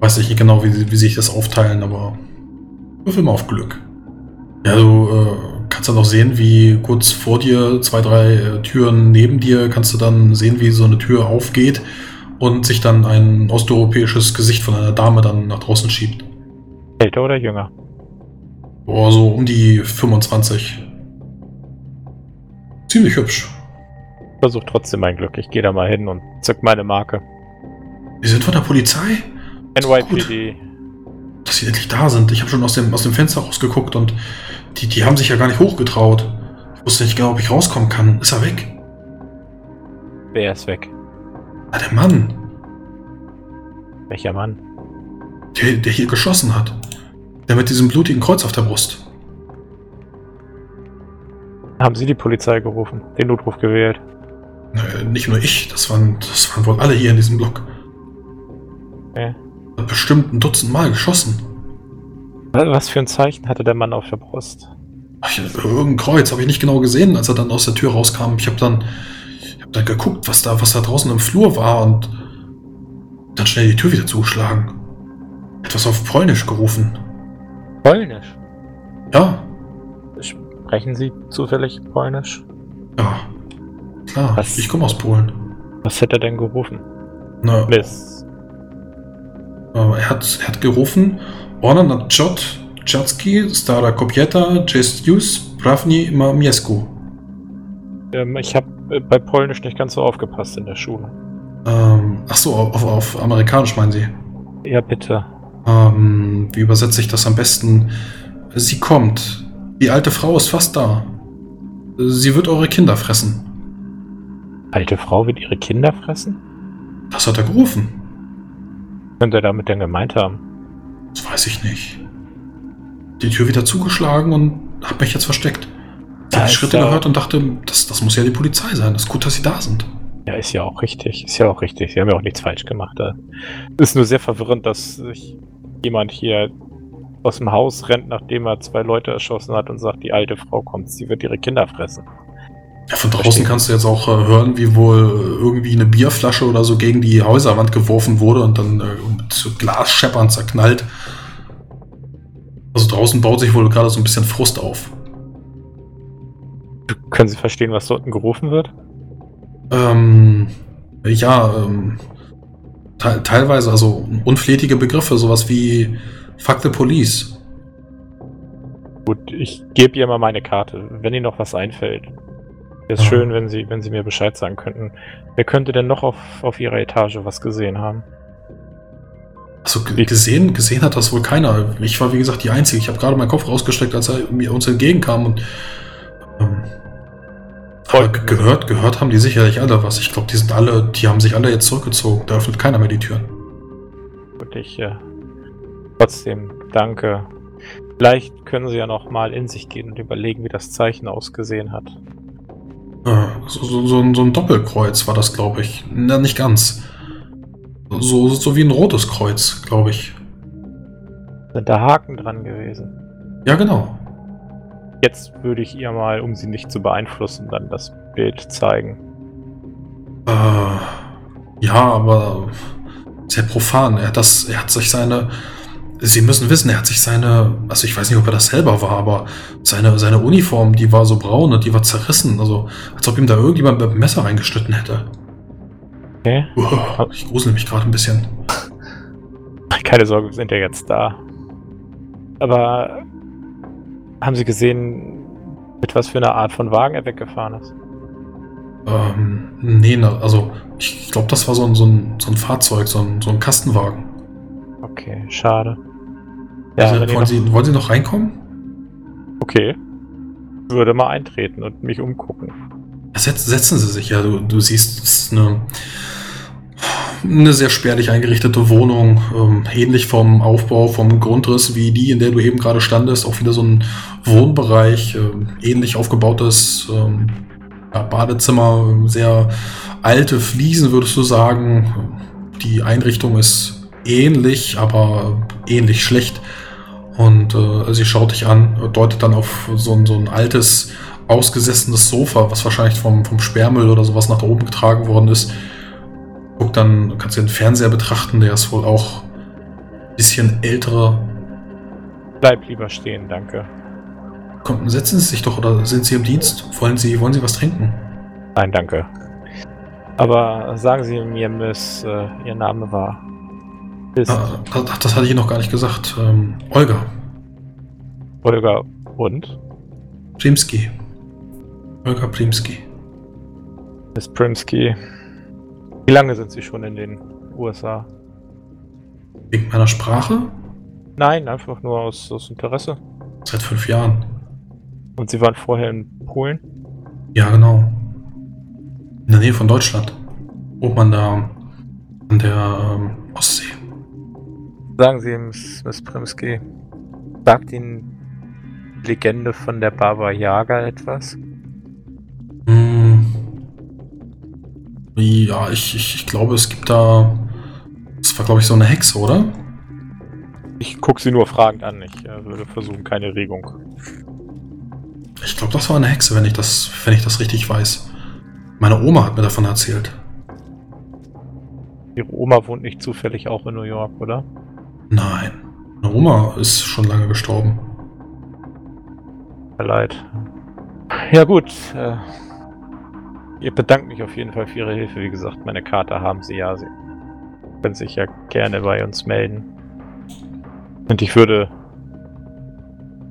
Weiß ich nicht genau, wie, wie sich das aufteilen, aber würfel mal auf Glück. Ja, du äh, kannst dann auch sehen, wie kurz vor dir, zwei, drei äh, Türen neben dir, kannst du dann sehen, wie so eine Tür aufgeht und sich dann ein osteuropäisches Gesicht von einer Dame dann nach draußen schiebt. Älter oder jünger? Boah, so um die 25. Ziemlich hübsch. Versuch trotzdem mein Glück. Ich gehe da mal hin und zück meine Marke. Die sind von der Polizei? NYPD. Dass sie endlich da sind. Ich habe schon aus dem, aus dem Fenster rausgeguckt und die, die haben sich ja gar nicht hochgetraut. Ich wusste nicht genau, ob ich rauskommen kann. Ist er weg? Wer ist weg? Na, der Mann, Welcher Mann? der, der hier geschossen hat. Der mit diesem blutigen Kreuz auf der Brust. Haben Sie die Polizei gerufen? Den Notruf gewählt? Äh, nicht nur ich, das waren, das waren wohl alle hier in diesem Block. Okay. Hat bestimmt ein Dutzend Mal geschossen. Was für ein Zeichen hatte der Mann auf der Brust? Ich, irgendein Kreuz habe ich nicht genau gesehen, als er dann aus der Tür rauskam. Ich habe dann, dann geguckt, was da, was da draußen im Flur war und dann schnell die Tür wieder zugeschlagen. Etwas auf Polnisch gerufen. Polnisch. Ja, Sprechen Sie zufällig Polnisch? ja. Klar, Was? ich komme aus Polen. Was hätte er denn gerufen? Na, Miss. er, hat, er hat gerufen, Ona na Czot, Czatski, Stara Kobieta, Jest Jus, Prawni ma Miesku. Ähm, ich habe bei Polnisch nicht ganz so aufgepasst in der Schule. Ähm, ach so, auf, auf Amerikanisch meinen Sie. Ja, bitte. Ähm, wie übersetze ich das am besten? Sie kommt. Die alte Frau ist fast da. Sie wird eure Kinder fressen. Alte Frau wird ihre Kinder fressen? Das hat er gerufen. Könnte er damit denn gemeint haben? Das weiß ich nicht. Die Tür wieder zugeschlagen und hab mich jetzt versteckt. Ich Ja, habe ist Schritte ja- gehört und dachte, das, das muss ja die Polizei sein. Das ist gut, dass sie da sind. Ja, ist ja auch richtig. Ist ja auch richtig. Sie haben ja auch nichts falsch gemacht. Da ist nur sehr verwirrend, dass sich jemand hier aus dem Haus rennt, nachdem er zwei Leute erschossen hat und sagt, die alte Frau kommt, sie wird ihre Kinder fressen. Ja, von draußen Verstehe. kannst du jetzt auch äh, hören, wie wohl irgendwie eine Bierflasche oder so gegen die Häuserwand geworfen wurde und dann äh, mit Glasscheppern zerknallt. Also draußen baut sich wohl gerade so ein bisschen Frust auf. Können Sie verstehen, was dort gerufen wird? Ähm, ja, ähm, te teilweise, also unflätige Begriffe, sowas wie Fuck the Police. Gut, ich gebe ihr mal meine Karte, wenn Ihnen noch was einfällt. Wäre es schön, wenn Sie, wenn Sie mir Bescheid sagen könnten. Wer könnte denn noch auf, auf Ihrer Etage was gesehen haben? Also gesehen, gesehen hat das wohl keiner. Ich war wie gesagt die Einzige. Ich habe gerade meinen Kopf rausgestreckt, als er mir uns entgegenkam und ähm, Sie. gehört, gehört haben die sicherlich alle was. Ich glaube, die sind alle, die haben sich alle jetzt zurückgezogen. Da öffnet keiner mehr die Türen. Und ich äh, trotzdem danke. Vielleicht können Sie ja noch mal in sich gehen und überlegen, wie das Zeichen ausgesehen hat. Äh, so, so, so, ein- so ein Doppelkreuz war das, glaube ich. Na, nicht ganz. So, so wie ein rotes Kreuz, glaube ich. Sind da Haken dran gewesen? Ja, genau. Jetzt würde ich ihr mal, um sie nicht zu beeinflussen, dann das Bild zeigen. Äh, ja, aber sehr profan. Er hat das, er hat sich seine. Sie müssen wissen, er hat sich seine, also ich weiß nicht, ob er das selber war, aber seine, seine Uniform, die war so braun und die war zerrissen. Also, als ob ihm da irgendjemand mit dem Messer reingeschnitten hätte. Okay? Uah, ich grusel mich gerade ein bisschen. Keine Sorge, wir sind ja jetzt da. Aber haben Sie gesehen, mit was für einer Art von Wagen er weggefahren ist? Ähm, nee, also ich, glaube, das war so ein, so ein, so ein Fahrzeug, so ein, so ein Kastenwagen. Okay, schade. Ja, also, wollen, noch, Sie, wollen Sie noch reinkommen? okay. Würde mal eintreten und mich umgucken. Setz, setzen Sie sich, ja. Du, du siehst, es ist eine, eine sehr spärlich eingerichtete Wohnung. Ähm, ähnlich vom Aufbau, vom Grundriss wie die, in der du eben gerade standest. Auch wieder so ein Wohnbereich, ähm, ähnlich aufgebautes ähm, ja, Badezimmer, sehr alte Fliesen, würdest du sagen. Die Einrichtung ist ähnlich, aber ähnlich schlecht. Und äh, sie schaut dich an, deutet dann auf so ein, so ein altes, ausgesessenes Sofa, was wahrscheinlich vom, vom Sperrmüll oder sowas nach oben getragen worden ist. Guck dann, kannst du den Fernseher betrachten, der ist wohl auch ein bisschen älterer. Bleib lieber stehen, danke. Komm, setzen Sie sich doch oder sind Sie im Dienst? Wollen Sie, wollen Sie was trinken? Nein, danke. Aber sagen Sie mir, Miss, äh, Ihr Name war. Ist Ah, das, das hatte ich Ihnen noch gar nicht gesagt. Ähm, Olga, Olga und Primski. Olga Primski. Miss Primsky. Wie lange sind Sie schon in den USA? Wegen meiner Sprache? Nein, einfach nur aus, aus Interesse. Seit fünf Jahren. Und Sie waren vorher in Polen? Ja, genau. In der Nähe von Deutschland. Oben an der, an der ähm, Ostsee. Sagen Sie, Miss, Miss Primsky, sagt Ihnen die Legende von der Baba Yaga etwas? Ja, ich, ich, ich glaube, es gibt da. Das war, glaube ich, so eine Hexe, oder? Ich gucke Sie nur fragend an. Ich äh, würde versuchen, keine Regung. Ich glaube, das war eine Hexe, wenn ich das, wenn ich das richtig weiß. Meine Oma hat mir davon erzählt. Ihre Oma wohnt nicht zufällig auch in New York, oder? Nein. Meine Oma ist schon lange gestorben. Leid. Ja gut, äh, ihr bedankt mich auf jeden Fall für Ihre Hilfe. Wie gesagt, meine Karte haben Sie ja. Sie können sich ja gerne bei uns melden. Und ich würde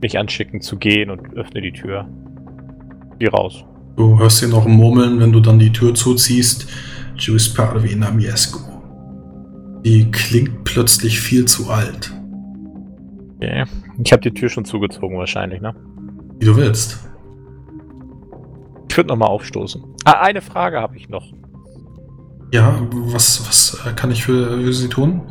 mich anschicken zu gehen und öffne die Tür. Geh raus. Du hörst sie noch murmeln, wenn du dann die Tür zuziehst. Juice Parvi Namiesco. Die klingt plötzlich viel zu alt. Okay. Ich habe die Tür schon zugezogen wahrscheinlich, ne? Wie du willst. Ich würde nochmal aufstoßen. Ah, eine Frage habe ich noch. Ja, was, was äh, kann ich für, für Sie tun?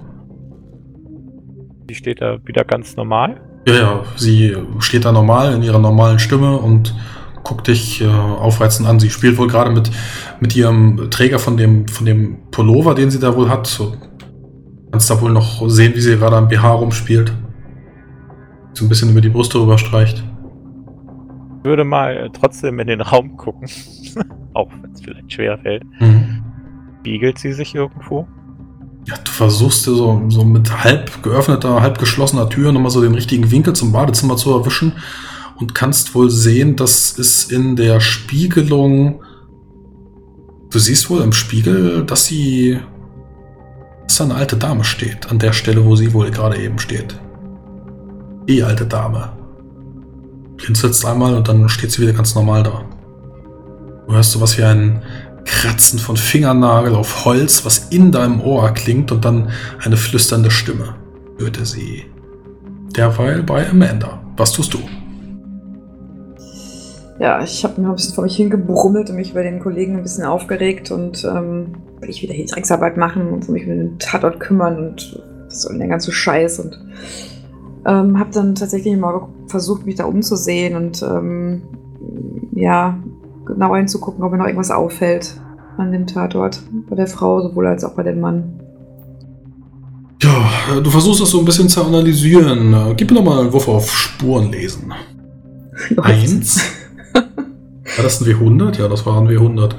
Sie steht da wieder ganz normal. Ja, ja, sie steht da normal in ihrer normalen Stimme und guckt dich äh, aufreizend an. Sie spielt wohl gerade mit, mit ihrem Träger von dem, von dem Pullover, den sie da wohl hat. So, kannst da wohl noch sehen, wie sie gerade am BH rumspielt. So ein bisschen über die Brust drüber streicht. Ich würde mal äh, trotzdem in den Raum gucken. Auch wenn es vielleicht schwer fällt. Mhm. Spiegelt sie sich irgendwo? Ja, du versuchst dir so, so mit halb geöffneter, halb geschlossener Tür nochmal so den richtigen Winkel zum Badezimmer zu erwischen und kannst wohl sehen, dass es in der Spiegelung. Du siehst wohl im Spiegel, dass sie. dass da eine alte Dame steht, an der Stelle, wo sie wohl gerade eben steht. Die alte Dame. Blinzelst einmal und dann steht sie wieder ganz normal da. Du hörst sowas wie ein Kratzen von Fingernagel auf Holz, was in deinem Ohr klingt und dann eine flüsternde Stimme. Hörte sie. Derweil bei Amanda. Was tust du? Ja, ich habe mir ein bisschen vor mich hingebrummelt und mich über den Kollegen ein bisschen aufgeregt und ähm, will ich wieder die Drecksarbeit machen und mich um den Tatort kümmern und was soll denn der ganze Scheiß und ähm, habe dann tatsächlich mal versucht, mich da umzusehen und ähm, ja, genau hinzugucken, ob mir noch irgendwas auffällt an dem Tatort. Bei der Frau sowohl als auch bei dem Mann. Ja, du versuchst das so ein bisschen zu analysieren. Gib mir doch mal einen Wurf auf Spuren lesen. Eins. War das ein W100? Ja, das war ein W100.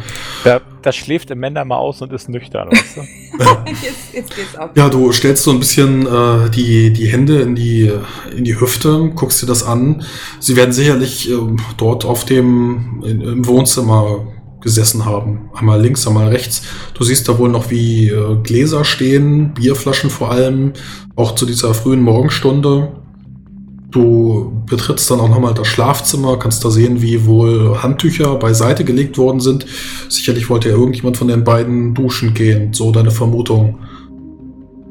Da, da schläft Amanda mal aus und ist nüchtern, weißt du? jetzt, jetzt geht's ab. Ja, du stellst so ein bisschen äh, die, die Hände in die, in die Hüfte, guckst dir das an. Sie werden sicherlich ähm, dort auf dem, in, im Wohnzimmer gesessen haben. Einmal links, einmal rechts. Du siehst da wohl noch wie äh, Gläser stehen, Bierflaschen vor allem, auch zu dieser frühen Morgenstunde. Du betrittst dann auch nochmal das Schlafzimmer, kannst da sehen, wie wohl Handtücher beiseite gelegt worden sind. Sicherlich wollte ja irgendjemand von den beiden duschen gehen, so deine Vermutung.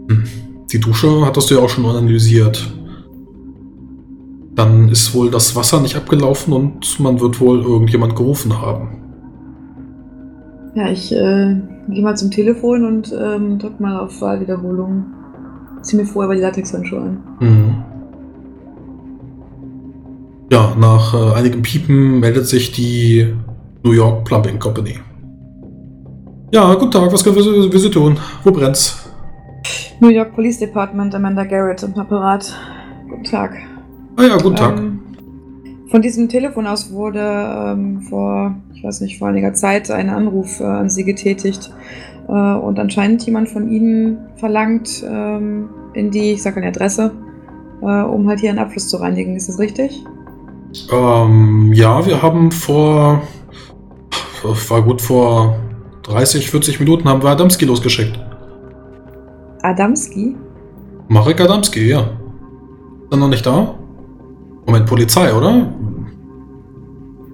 Hm. Die Dusche hattest du ja auch schon analysiert. Dann ist wohl das Wasser nicht abgelaufen und man wird wohl irgendjemand gerufen haben. Ja, ich äh, gehe mal zum Telefon und ähm, drück mal auf Wahlwiederholung. Zieh mir vorher bei die Latexhandschuhe an. Mhm. Ja, nach äh, einigem Piepen meldet sich die New York Plumbing Company. Ja, guten Tag, was können wir für Sie tun? Wo brennt's? New York Police Department, Amanda Garrett im Apparat. Guten Tag. Ah ja, guten Tag. Ähm, von diesem Telefon aus wurde ähm, vor, ich weiß nicht, vor einiger Zeit ein Anruf äh, an Sie getätigt. Äh, und anscheinend jemand von Ihnen verlangt ähm, in die, ich sag eine Adresse, äh, um halt hier einen Abfluss zu reinigen. Ist das richtig? Ähm, ja, wir haben vor, war gut, vor 30, 40 Minuten haben wir Adamski losgeschickt. Adamski? Marek Adamski, ja. Ist er noch nicht da? Moment, Polizei, oder?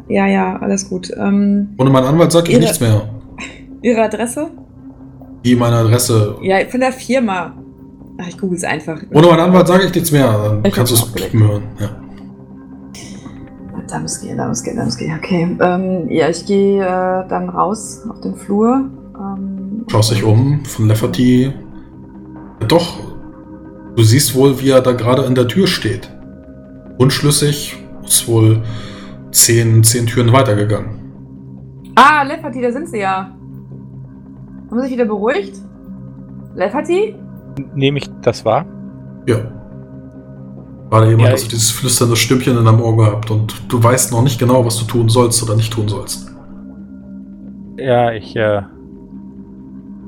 Ja, ja, alles gut. Ähm, Ohne meinen Anwalt sag ich Ihre- nichts mehr. Ihre Adresse? Die meine Adresse. Ja, von der Firma. Ach, ich google es einfach. Ohne meinen Anwalt sage ich nichts mehr. Dann Ich kannst du hab's es aufgelegt. piepen hören. Ja. Adamski, Adamski, Adamski, okay. Ähm, ja, ich gehe äh, dann raus auf den Flur. Ähm, Schaust dich um von Lafferty. Ja, doch. Du siehst wohl, wie er da gerade in der Tür steht. Unschlüssig. Ist wohl zehn, zehn Türen weitergegangen. Ah, Lefferty, da sind sie ja. Haben sie sich wieder beruhigt? Lefferty? Nehme ich das wahr? Ja. Gerade eben Ja, du ich- dieses flüsternde Stimmchen in deinem Ohr gehabt und du weißt noch nicht genau, was du tun sollst oder nicht tun sollst. Ja, ich äh,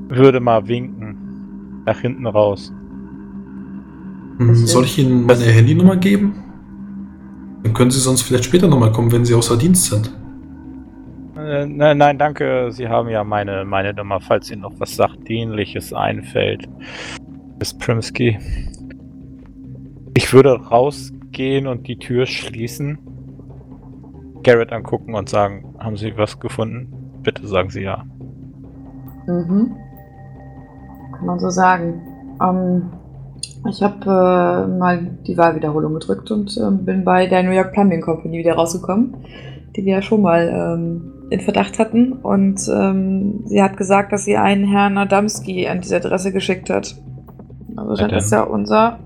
würde mal winken. Nach hinten raus. Hm, Soll ich Ihnen meine Handynummer geben? Dann können Sie sonst vielleicht später nochmal kommen, wenn Sie außer Dienst sind. Äh, nein, nein, danke. Sie haben ja meine, meine Nummer, falls Ihnen noch was Sachdienliches einfällt. Miss Primsky. Ich würde rausgehen und die Tür schließen. Garrett angucken und sagen, haben Sie was gefunden? Bitte sagen Sie ja. Mhm. Kann man so sagen. Ähm, ich habe äh, mal die Wahlwiederholung gedrückt und ähm, bin bei der New York Plumbing Company wieder rausgekommen, die wir ja schon mal ähm, in Verdacht hatten. Und ähm, sie hat gesagt, dass sie einen Herrn Adamski an diese Adresse geschickt hat. Also scheint dann. das ja unser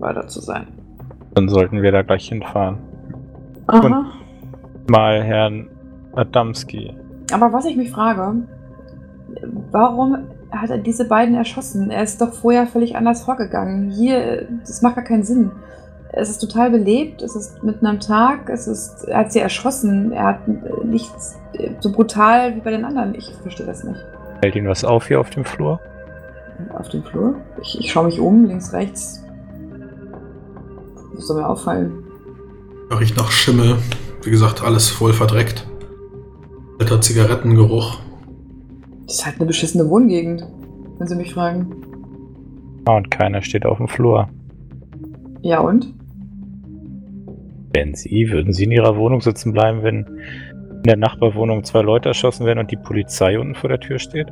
weiter zu sein. Dann sollten wir da gleich hinfahren. Aha. Mal Herrn Adamski. Aber was ich mich frage, warum hat er diese beiden erschossen? Er ist doch vorher völlig anders vorgegangen. Hier, das macht gar keinen Sinn. Es ist total belebt, es ist mitten am Tag, es ist, er hat sie erschossen. Er hat nichts so brutal wie bei den anderen. Ich verstehe das nicht. Fällt Ihnen was auf hier auf dem Flur? Auf dem Flur? Ich, ich schaue mich um, links, rechts. Soll mir auffallen? Riecht nach Schimmel. Wie gesagt, alles voll verdreckt. Alter Zigarettengeruch. Das ist halt eine beschissene Wohngegend, wenn Sie mich fragen. Ah, und keiner steht auf dem Flur. Ja und? Wenn Sie, würden Sie in Ihrer Wohnung sitzen bleiben, wenn in der Nachbarwohnung zwei Leute erschossen werden und die Polizei unten vor der Tür steht?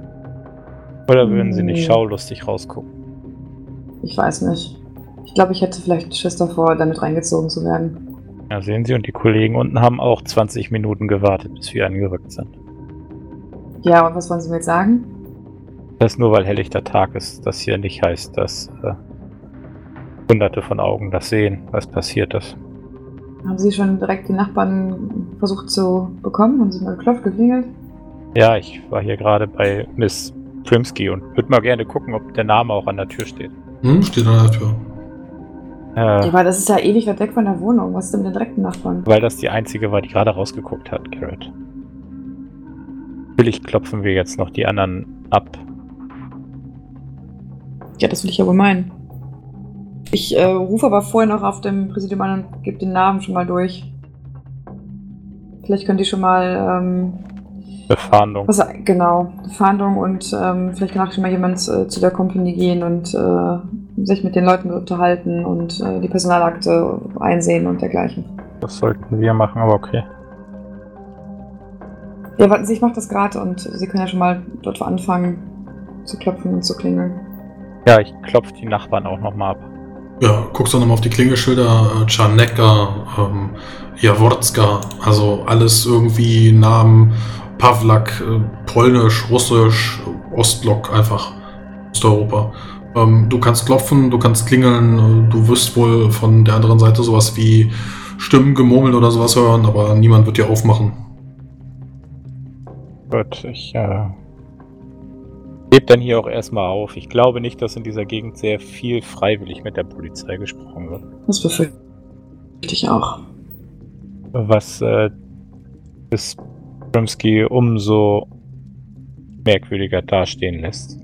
Oder würden Sie nicht schaulustig rausgucken? Ich weiß nicht. Ich glaube, ich hätte vielleicht Schiss davor, damit reingezogen zu werden. Ja, sehen Sie, und die Kollegen unten haben auch 20 Minuten gewartet, bis wir angerückt sind. Ja, und was wollen Sie mir jetzt sagen? Das ist nur, weil helllichter Tag ist, das hier nicht heißt, dass äh, hunderte von Augen das sehen, was passiert ist. Haben Sie schon direkt die Nachbarn versucht zu bekommen? Haben Sie mal geklopft, geklingelt? Ja, ich war hier gerade bei Miss Primsky und würde mal gerne gucken, ob der Name auch an der Tür steht. Hm, steht an der Tür. Äh, Ja, aber das ist ja ewig weit weg von der Wohnung. Was ist denn mit den direkten Nachbarn? Weil das die einzige war, die gerade rausgeguckt hat, Garrett. Natürlich klopfen wir jetzt noch die anderen ab. Ja, das will ich ja wohl meinen. Ich äh, rufe aber vorher noch auf dem Präsidium an und gebe den Namen schon mal durch. Vielleicht könnt ihr schon mal, ähm, Befahndung. was, genau, Fahndung und ähm, vielleicht kann auch schon mal jemand äh, zu der Company gehen und äh, sich mit den Leuten unterhalten und äh, die Personalakte einsehen und dergleichen. Das sollten wir machen, aber okay. Ja, warten Sie, ich mache das gerade und Sie können ja schon mal dort anfangen zu klopfen und zu klingeln. Ja, ich klopfe die Nachbarn auch nochmal ab. Ja, guckst du nochmal auf die Klingelschilder. Äh, Czarnecka, ähm, Jaworska, also alles irgendwie Namen, Pawlak, äh, Polnisch, Russisch, Ostblock einfach. Osteuropa. Ähm, du kannst klopfen, du kannst klingeln, äh, du wirst wohl von der anderen Seite sowas wie Stimmen, Gemurmel oder sowas hören, aber niemand wird dir aufmachen. Gut, ich äh, gebe dann hier auch erstmal auf. Ich glaube nicht, dass in dieser Gegend sehr viel freiwillig mit der Polizei gesprochen wird. Das befürchte ich auch. Was äh, das Brimsky umso merkwürdiger dastehen lässt.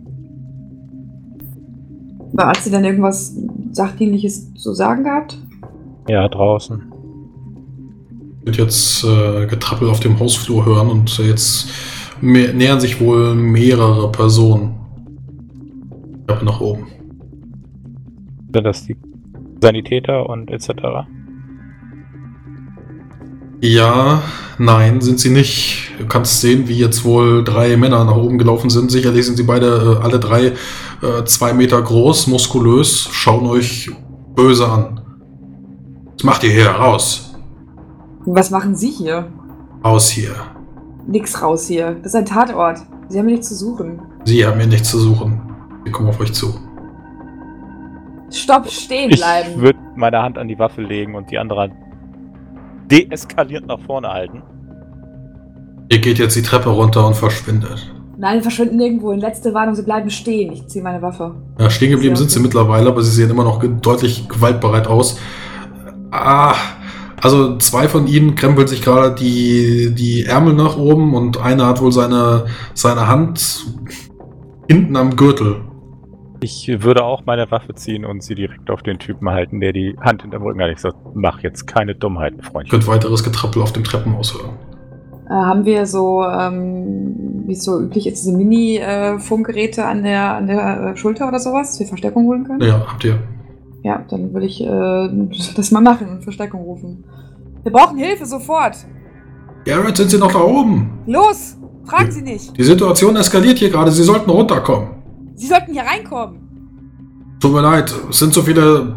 Aber Hat sie denn irgendwas Sachdienliches zu sagen gehabt? Ja, draußen. wird jetzt äh, Getrappel auf dem Hausflur hören und jetzt mehr, nähern sich wohl mehrere Personen. Treppe nach oben. Sind das die Sanitäter und etc.? Ja, nein, sind sie nicht. Du kannst sehen, wie jetzt wohl drei Männer nach oben gelaufen sind. Sicherlich sind sie beide, äh, alle drei, äh, zwei Meter groß, muskulös, schauen euch böse an. Was macht ihr hier? Raus! Was machen Sie hier? Raus hier. Nix raus hier. Das ist ein Tatort. Sie haben hier nichts zu suchen. Sie haben hier nichts zu suchen. Wir kommen auf euch zu. Stopp, stehen Ich bleiben. würde meine Hand an die Waffe legen und die andere Hand deeskalierend nach vorne halten. Ihr geht jetzt die Treppe runter und verschwindet. Nein, wir verschwinden nirgendwo. In letzte Warnung, Sie bleiben stehen. Ich ziehe meine Waffe. Ja, stehen geblieben sind sie mittlerweile, aber sie sehen immer noch deutlich gewaltbereit aus. Ah, also zwei von ihnen krempeln sich gerade die, die Ärmel nach oben und einer hat wohl seine, seine Hand hinten am Gürtel. Ich würde auch meine Waffe ziehen und sie direkt auf den Typen halten, der die Hand hinterm Rücken hat. Ich sage, mach jetzt keine Dummheiten, Ihr Freundchen. könnt weiteres Getrappel auf dem Treppenhaus hören. Äh, haben wir so, ähm, wie es so üblich ist, diese Mini-Funkgeräte an der, an der äh, Schulter oder sowas, dass wir Verstärkung holen können? Ja, habt ihr. Ja, dann würde ich äh, das mal machen und Verstärkung rufen. Wir brauchen Hilfe, sofort! Garrett, sind Sie noch da oben? Los! Fragen Sie nicht! Die Situation eskaliert hier gerade, Sie sollten runterkommen. Sie sollten hier reinkommen! Tut mir leid, es sind so viele,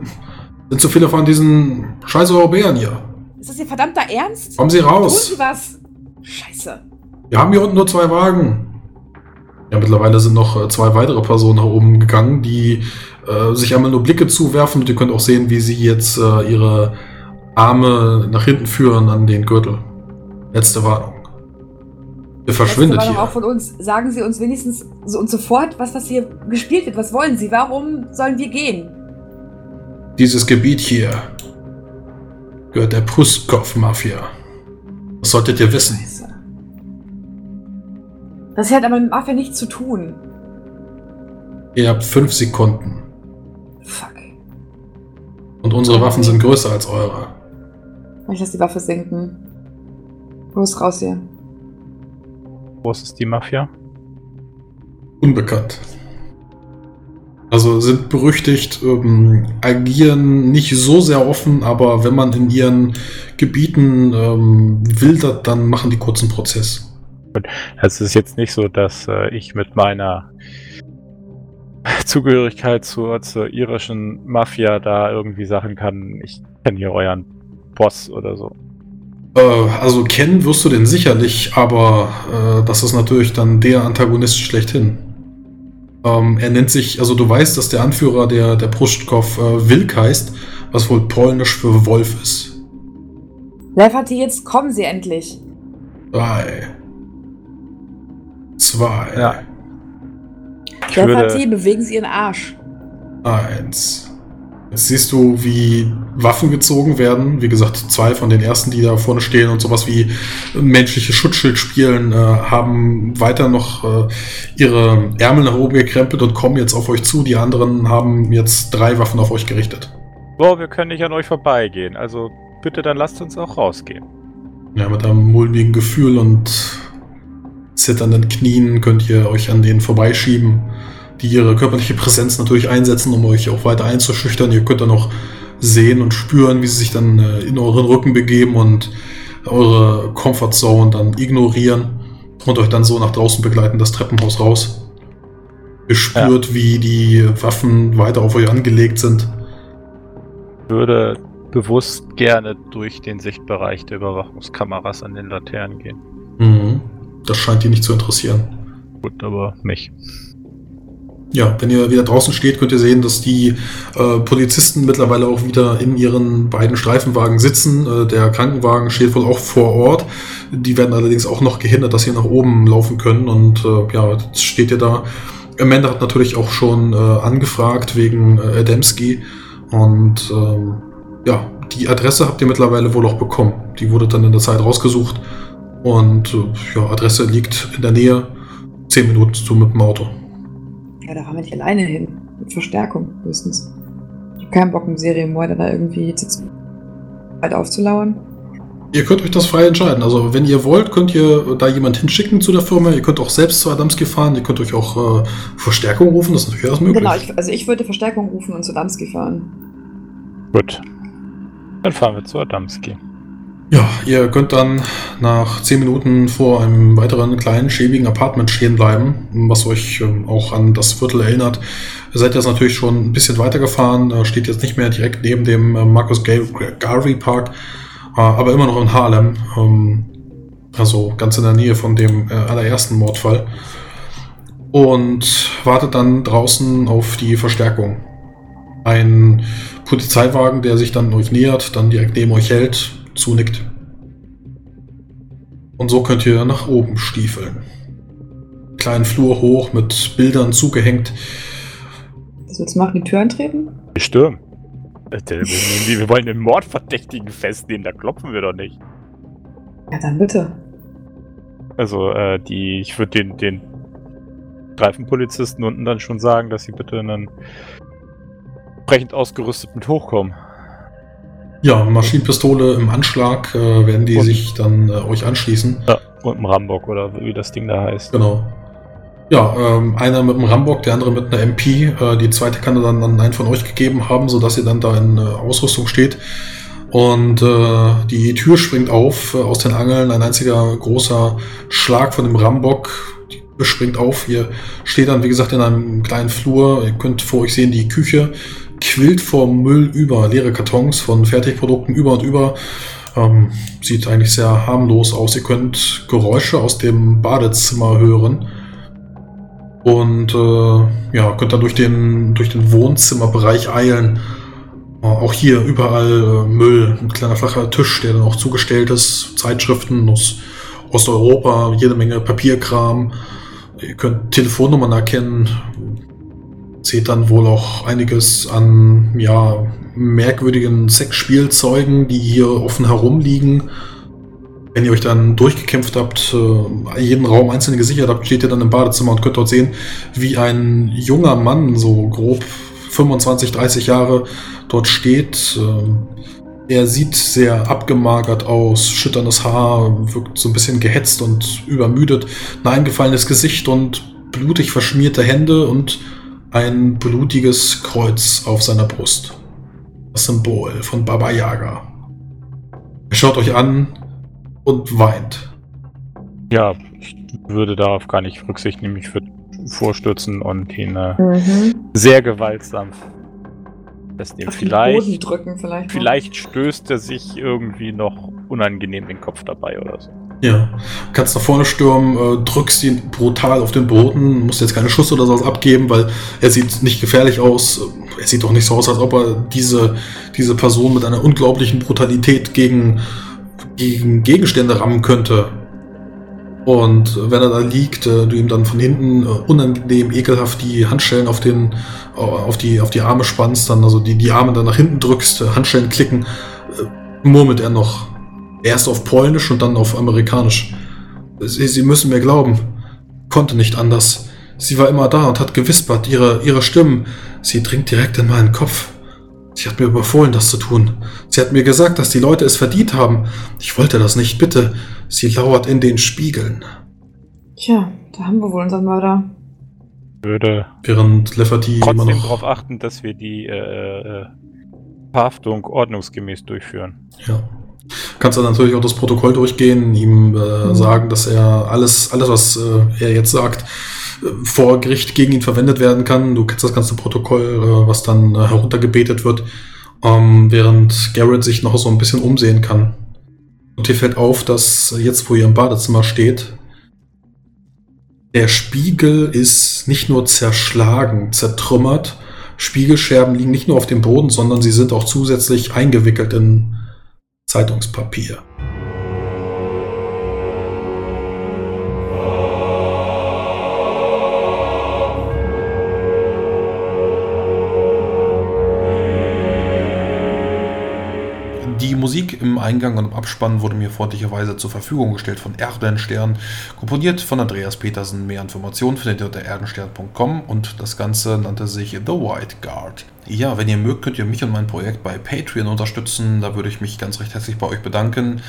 sind so viele von diesen scheiß Europäern hier. Ist das Ihr verdammter Ernst? Kommen Sie Tun raus. Sie was! Scheiße! Wir haben hier unten nur zwei Wagen. Ja, mittlerweile sind noch äh, zwei weitere Personen nach oben gegangen, die äh, sich einmal nur Blicke zuwerfen und ihr könnt auch sehen, wie sie jetzt äh, ihre Arme nach hinten führen an den Gürtel. Letzte Warnung. Ihr verschwindet hier. auch von uns. Sagen Sie uns wenigstens so und sofort, was das hier gespielt wird. Was wollen Sie? Warum sollen wir gehen? Dieses Gebiet hier gehört der Pruskov-Mafia. Das solltet ihr wissen. Das hat aber mit Mafia nichts zu tun. Ihr habt fünf Sekunden. Fuck. Und unsere Waffen sind größer als eure. Ich lasse die Waffe sinken. Los, raus hier. Groß ist die Mafia? Unbekannt. Also sind berüchtigt, ähm, agieren nicht so sehr offen, aber wenn man in ihren Gebieten ähm, wildert, dann machen die kurzen Prozess. Es ist jetzt nicht so, dass äh, ich mit meiner Zugehörigkeit zur, zur irischen Mafia da irgendwie sagen kann, ich kenne hier euren Boss oder so. Äh, also kennen wirst du den sicherlich, aber äh, das ist natürlich dann der Antagonist schlechthin. Ähm, er nennt sich, also du weißt, dass der Anführer der, der Pruschkow äh, Wilk heißt, was wohl polnisch für Wolf ist. Lefati, jetzt kommen Sie endlich. Drei. Zwei. Ja. Lefati, bewegen Sie Ihren Arsch. Eins. Jetzt siehst du, wie Waffen gezogen werden. Wie gesagt, zwei von den ersten, die da vorne stehen und sowas wie menschliche Schutzschild spielen, äh, haben weiter noch äh, ihre Ärmel nach oben gekrempelt und kommen jetzt auf euch zu. Die anderen haben jetzt drei Waffen auf euch gerichtet. boah, wir können nicht an euch vorbeigehen. Also bitte, dann lasst uns auch rausgehen. Ja, mit einem mulmigen Gefühl und zitternden Knien könnt ihr euch an denen vorbeischieben, die ihre körperliche Präsenz natürlich einsetzen, um euch auch weiter einzuschüchtern. Ihr könnt dann auch sehen und spüren, wie sie sich dann äh, in euren Rücken begeben und eure Comfortzone dann ignorieren und euch dann so nach draußen begleiten, das Treppenhaus raus. Ihr spürt, wie die Waffen weiter auf euch angelegt sind. Ich würde bewusst gerne durch den Sichtbereich der Überwachungskameras an den Laternen gehen. Mhm. Das scheint die nicht zu interessieren. Gut, aber mich. Ja, wenn ihr wieder draußen steht, könnt ihr sehen, dass die äh, Polizisten mittlerweile auch wieder in ihren beiden Streifenwagen sitzen. Äh, der Krankenwagen steht wohl auch vor Ort. Die werden allerdings auch noch gehindert, dass sie nach oben laufen können. Und äh, ja, jetzt steht ihr da. Amanda hat natürlich auch schon äh, angefragt wegen äh, Adamski. Und ähm, ja, die Adresse habt ihr mittlerweile wohl auch bekommen. Die wurde dann in der Zeit rausgesucht. Und äh, ja, Adresse liegt in der Nähe. Zehn Minuten zu mit dem Auto. Ja, da fahren wir nicht alleine hin. Mit Verstärkung höchstens. Ich habe keinen Bock, im Serienmörder da irgendwie zu weit aufzulauern. Ihr könnt euch das frei entscheiden. Also, wenn ihr wollt, könnt ihr da jemand hinschicken zu der Firma. Ihr könnt auch selbst zu Adamski fahren. Ihr könnt euch auch äh, Verstärkung rufen. Das ist natürlich alles möglich. Genau, ich, also ich würde Verstärkung rufen und zu Damski fahren. Gut. Dann fahren wir zu Adamski. Ja, ihr könnt dann nach 10 Minuten vor einem weiteren kleinen, schäbigen Apartment stehen bleiben, was euch ähm, auch an das Viertel erinnert. Ihr seid jetzt natürlich schon ein bisschen weitergefahren, äh, steht jetzt nicht mehr direkt neben dem äh, Marcus Ga- Garvey Park, äh, aber immer noch in Harlem. Ähm, also ganz in der Nähe von dem allerersten Mordfall. Und wartet dann draußen auf die Verstärkung. Ein Polizeiwagen, der sich dann euch nähert, dann direkt neben euch hält, zunickt. Und so könnt ihr nach oben stiefeln. Kleinen Flur hoch mit Bildern zugehängt. Was willst du machen? Die Tür eintreten? Stimmt. Wir wollen den Mordverdächtigen festnehmen, da klopfen wir doch nicht. Ja, dann bitte. Also, äh, die, ich würde den, den Streifenpolizisten unten dann schon sagen, dass sie bitte einen entsprechend ausgerüstet mit hochkommen. Ja, Maschinenpistole im Anschlag äh, werden die Und- sich dann äh, euch anschließen. Ja, und ein Rambock oder wie das Ding da heißt. Genau. Ja, ähm, einer mit einem Rambock, der andere mit einer MP. Äh, die zweite kann er dann an einen von euch gegeben haben, sodass ihr dann da in äh, Ausrüstung steht. Und äh, die Tür springt auf äh, aus den Angeln. Ein einziger großer Schlag von dem Rambock. Die Tür springt auf. Ihr steht dann, wie gesagt, in einem kleinen Flur. Ihr könnt vor euch sehen, die Küche quillt vor Müll über. Leere Kartons von Fertigprodukten über und über. Ähm, sieht eigentlich sehr harmlos aus. Ihr könnt Geräusche aus dem Badezimmer hören. Und äh, ja, könnt dann durch den, durch den Wohnzimmerbereich eilen. Äh, auch hier überall äh, Müll, ein kleiner flacher Tisch, der dann auch zugestellt ist, Zeitschriften aus Osteuropa, jede Menge Papierkram. Ihr könnt Telefonnummern erkennen, seht dann wohl auch einiges an ja, merkwürdigen Sexspielzeugen, die hier offen herumliegen. Wenn ihr euch dann durchgekämpft habt, äh, jeden Raum einzeln gesichert habt, steht ihr dann im Badezimmer und könnt dort sehen, wie ein junger Mann, so grob 25, 30 Jahre, dort steht. Äh, er sieht sehr abgemagert aus, schütternes Haar, wirkt so ein bisschen gehetzt und übermüdet, ein eingefallenes Gesicht und blutig verschmierte Hände und ein blutiges Kreuz auf seiner Brust. Das Symbol von Baba Yaga. Er schaut euch an und weint. Ja, ich würde darauf gar nicht Rücksicht nehmen. Ich würde vorstürzen und ihn äh, Mhm. sehr gewaltsam festnehmen. Auf den Vielleicht, Boden drücken vielleicht. vielleicht stößt er sich irgendwie noch unangenehm den Kopf dabei oder so. Ja, kannst nach vorne stürmen, äh, drückst ihn brutal auf den Boden, musst jetzt keine Schuss oder sowas abgeben, weil er sieht nicht gefährlich aus. Er sieht doch nicht so aus, als ob er diese, diese Person mit einer unglaublichen Brutalität gegen, gegen Gegenstände rammen könnte. Und wenn er da liegt, äh, du ihm dann von hinten äh, unangenehm, ekelhaft die Handschellen auf, den, auf, die, auf die Arme spannst, dann also die, die Arme dann nach hinten drückst, Handschellen klicken, murmelt er noch. Erst auf Polnisch und dann auf Amerikanisch. Sie, Sie müssen mir glauben. Konnte nicht anders. Sie war immer da und hat gewispert, ihre, ihre Stimmen. Sie dringt direkt in meinen Kopf. Sie hat mir befohlen, das zu tun. Sie hat mir gesagt, dass die Leute es verdient haben. Ich wollte das nicht, bitte. Sie lauert in den Spiegeln. Tja, da haben wir wohl unseren Mörder. Würde Während Lefferty immer trotzdem noch... darauf achten, dass wir die äh, äh, Verhaftung ordnungsgemäß durchführen. Ja. Kannst dann natürlich auch das Protokoll durchgehen, ihm äh, Mhm. sagen, dass er alles, alles, was äh, er jetzt sagt, äh, vor Gericht gegen ihn verwendet werden kann. Du kennst das ganze Protokoll, äh, was dann äh, heruntergebetet wird, ähm, während Garrett sich noch so ein bisschen umsehen kann. Und dir fällt auf, dass jetzt, wo ihr im Badezimmer steht, der Spiegel ist nicht nur zerschlagen, zertrümmert. Spiegelscherben liegen nicht nur auf dem Boden, sondern sie sind auch zusätzlich eingewickelt in Zeitungspapier. Musik im Eingang und im Abspann wurde mir freundlicherweise zur Verfügung gestellt von Erdenstern, komponiert von Andreas Petersen. Mehr Informationen findet ihr unter erdenstern.com und das Ganze nannte sich The White Guard. Ja, wenn ihr mögt, könnt ihr mich und mein Projekt bei Patreon unterstützen. Da würde ich mich ganz recht herzlich bei euch bedanken.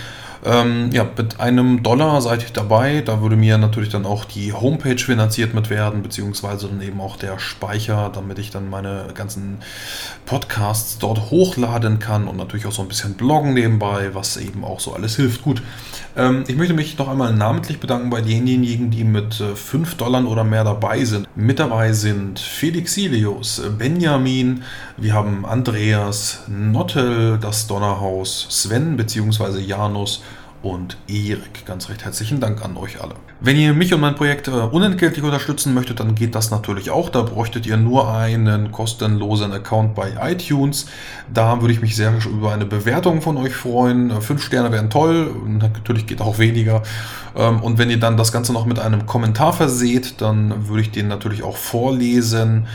Ähm, ja, mit einem Dollar seid ihr dabei. Da würde mir natürlich dann auch die Homepage finanziert mit werden, beziehungsweise dann eben auch der Speicher, damit ich dann meine ganzen Podcasts dort hochladen kann und natürlich auch so ein bisschen bloggen nebenbei, was eben auch so alles hilft. Gut, ähm, ich möchte mich noch einmal namentlich bedanken bei denjenigen, die mit äh, 5 Dollar oder mehr dabei sind. Mit dabei sind Felix Silius, Benjamin, wir haben Andreas, Nottel, das Donnerhaus, Sven bzw. Janus und Erik. Ganz recht herzlichen Dank an euch alle. Wenn ihr mich und mein Projekt äh, unentgeltlich unterstützen möchtet, dann geht das natürlich auch. Da bräuchtet ihr nur einen kostenlosen Account bei iTunes. Da würde ich mich sehr über eine Bewertung von euch freuen. Äh, Fünf Sterne wären toll. Natürlich geht auch weniger. Ähm, Und wenn ihr dann das Ganze noch mit einem Kommentar verseht, dann würde ich den natürlich auch vorlesen.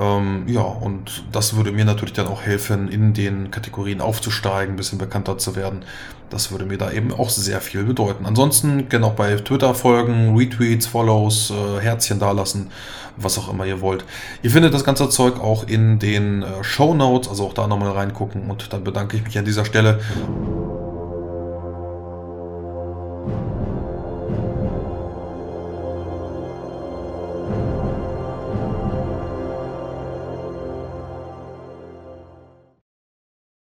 Ähm, ja, und das würde mir natürlich dann auch helfen, in den Kategorien aufzusteigen, ein bisschen bekannter zu werden. Das würde mir da eben auch sehr viel bedeuten. Ansonsten gerne auch bei Twitter folgen, Retweets, Follows, äh, Herzchen dalassen, was auch immer ihr wollt. Ihr findet das ganze Zeug auch in den äh, Show Notes, also auch da nochmal reingucken. Und dann bedanke ich mich an dieser Stelle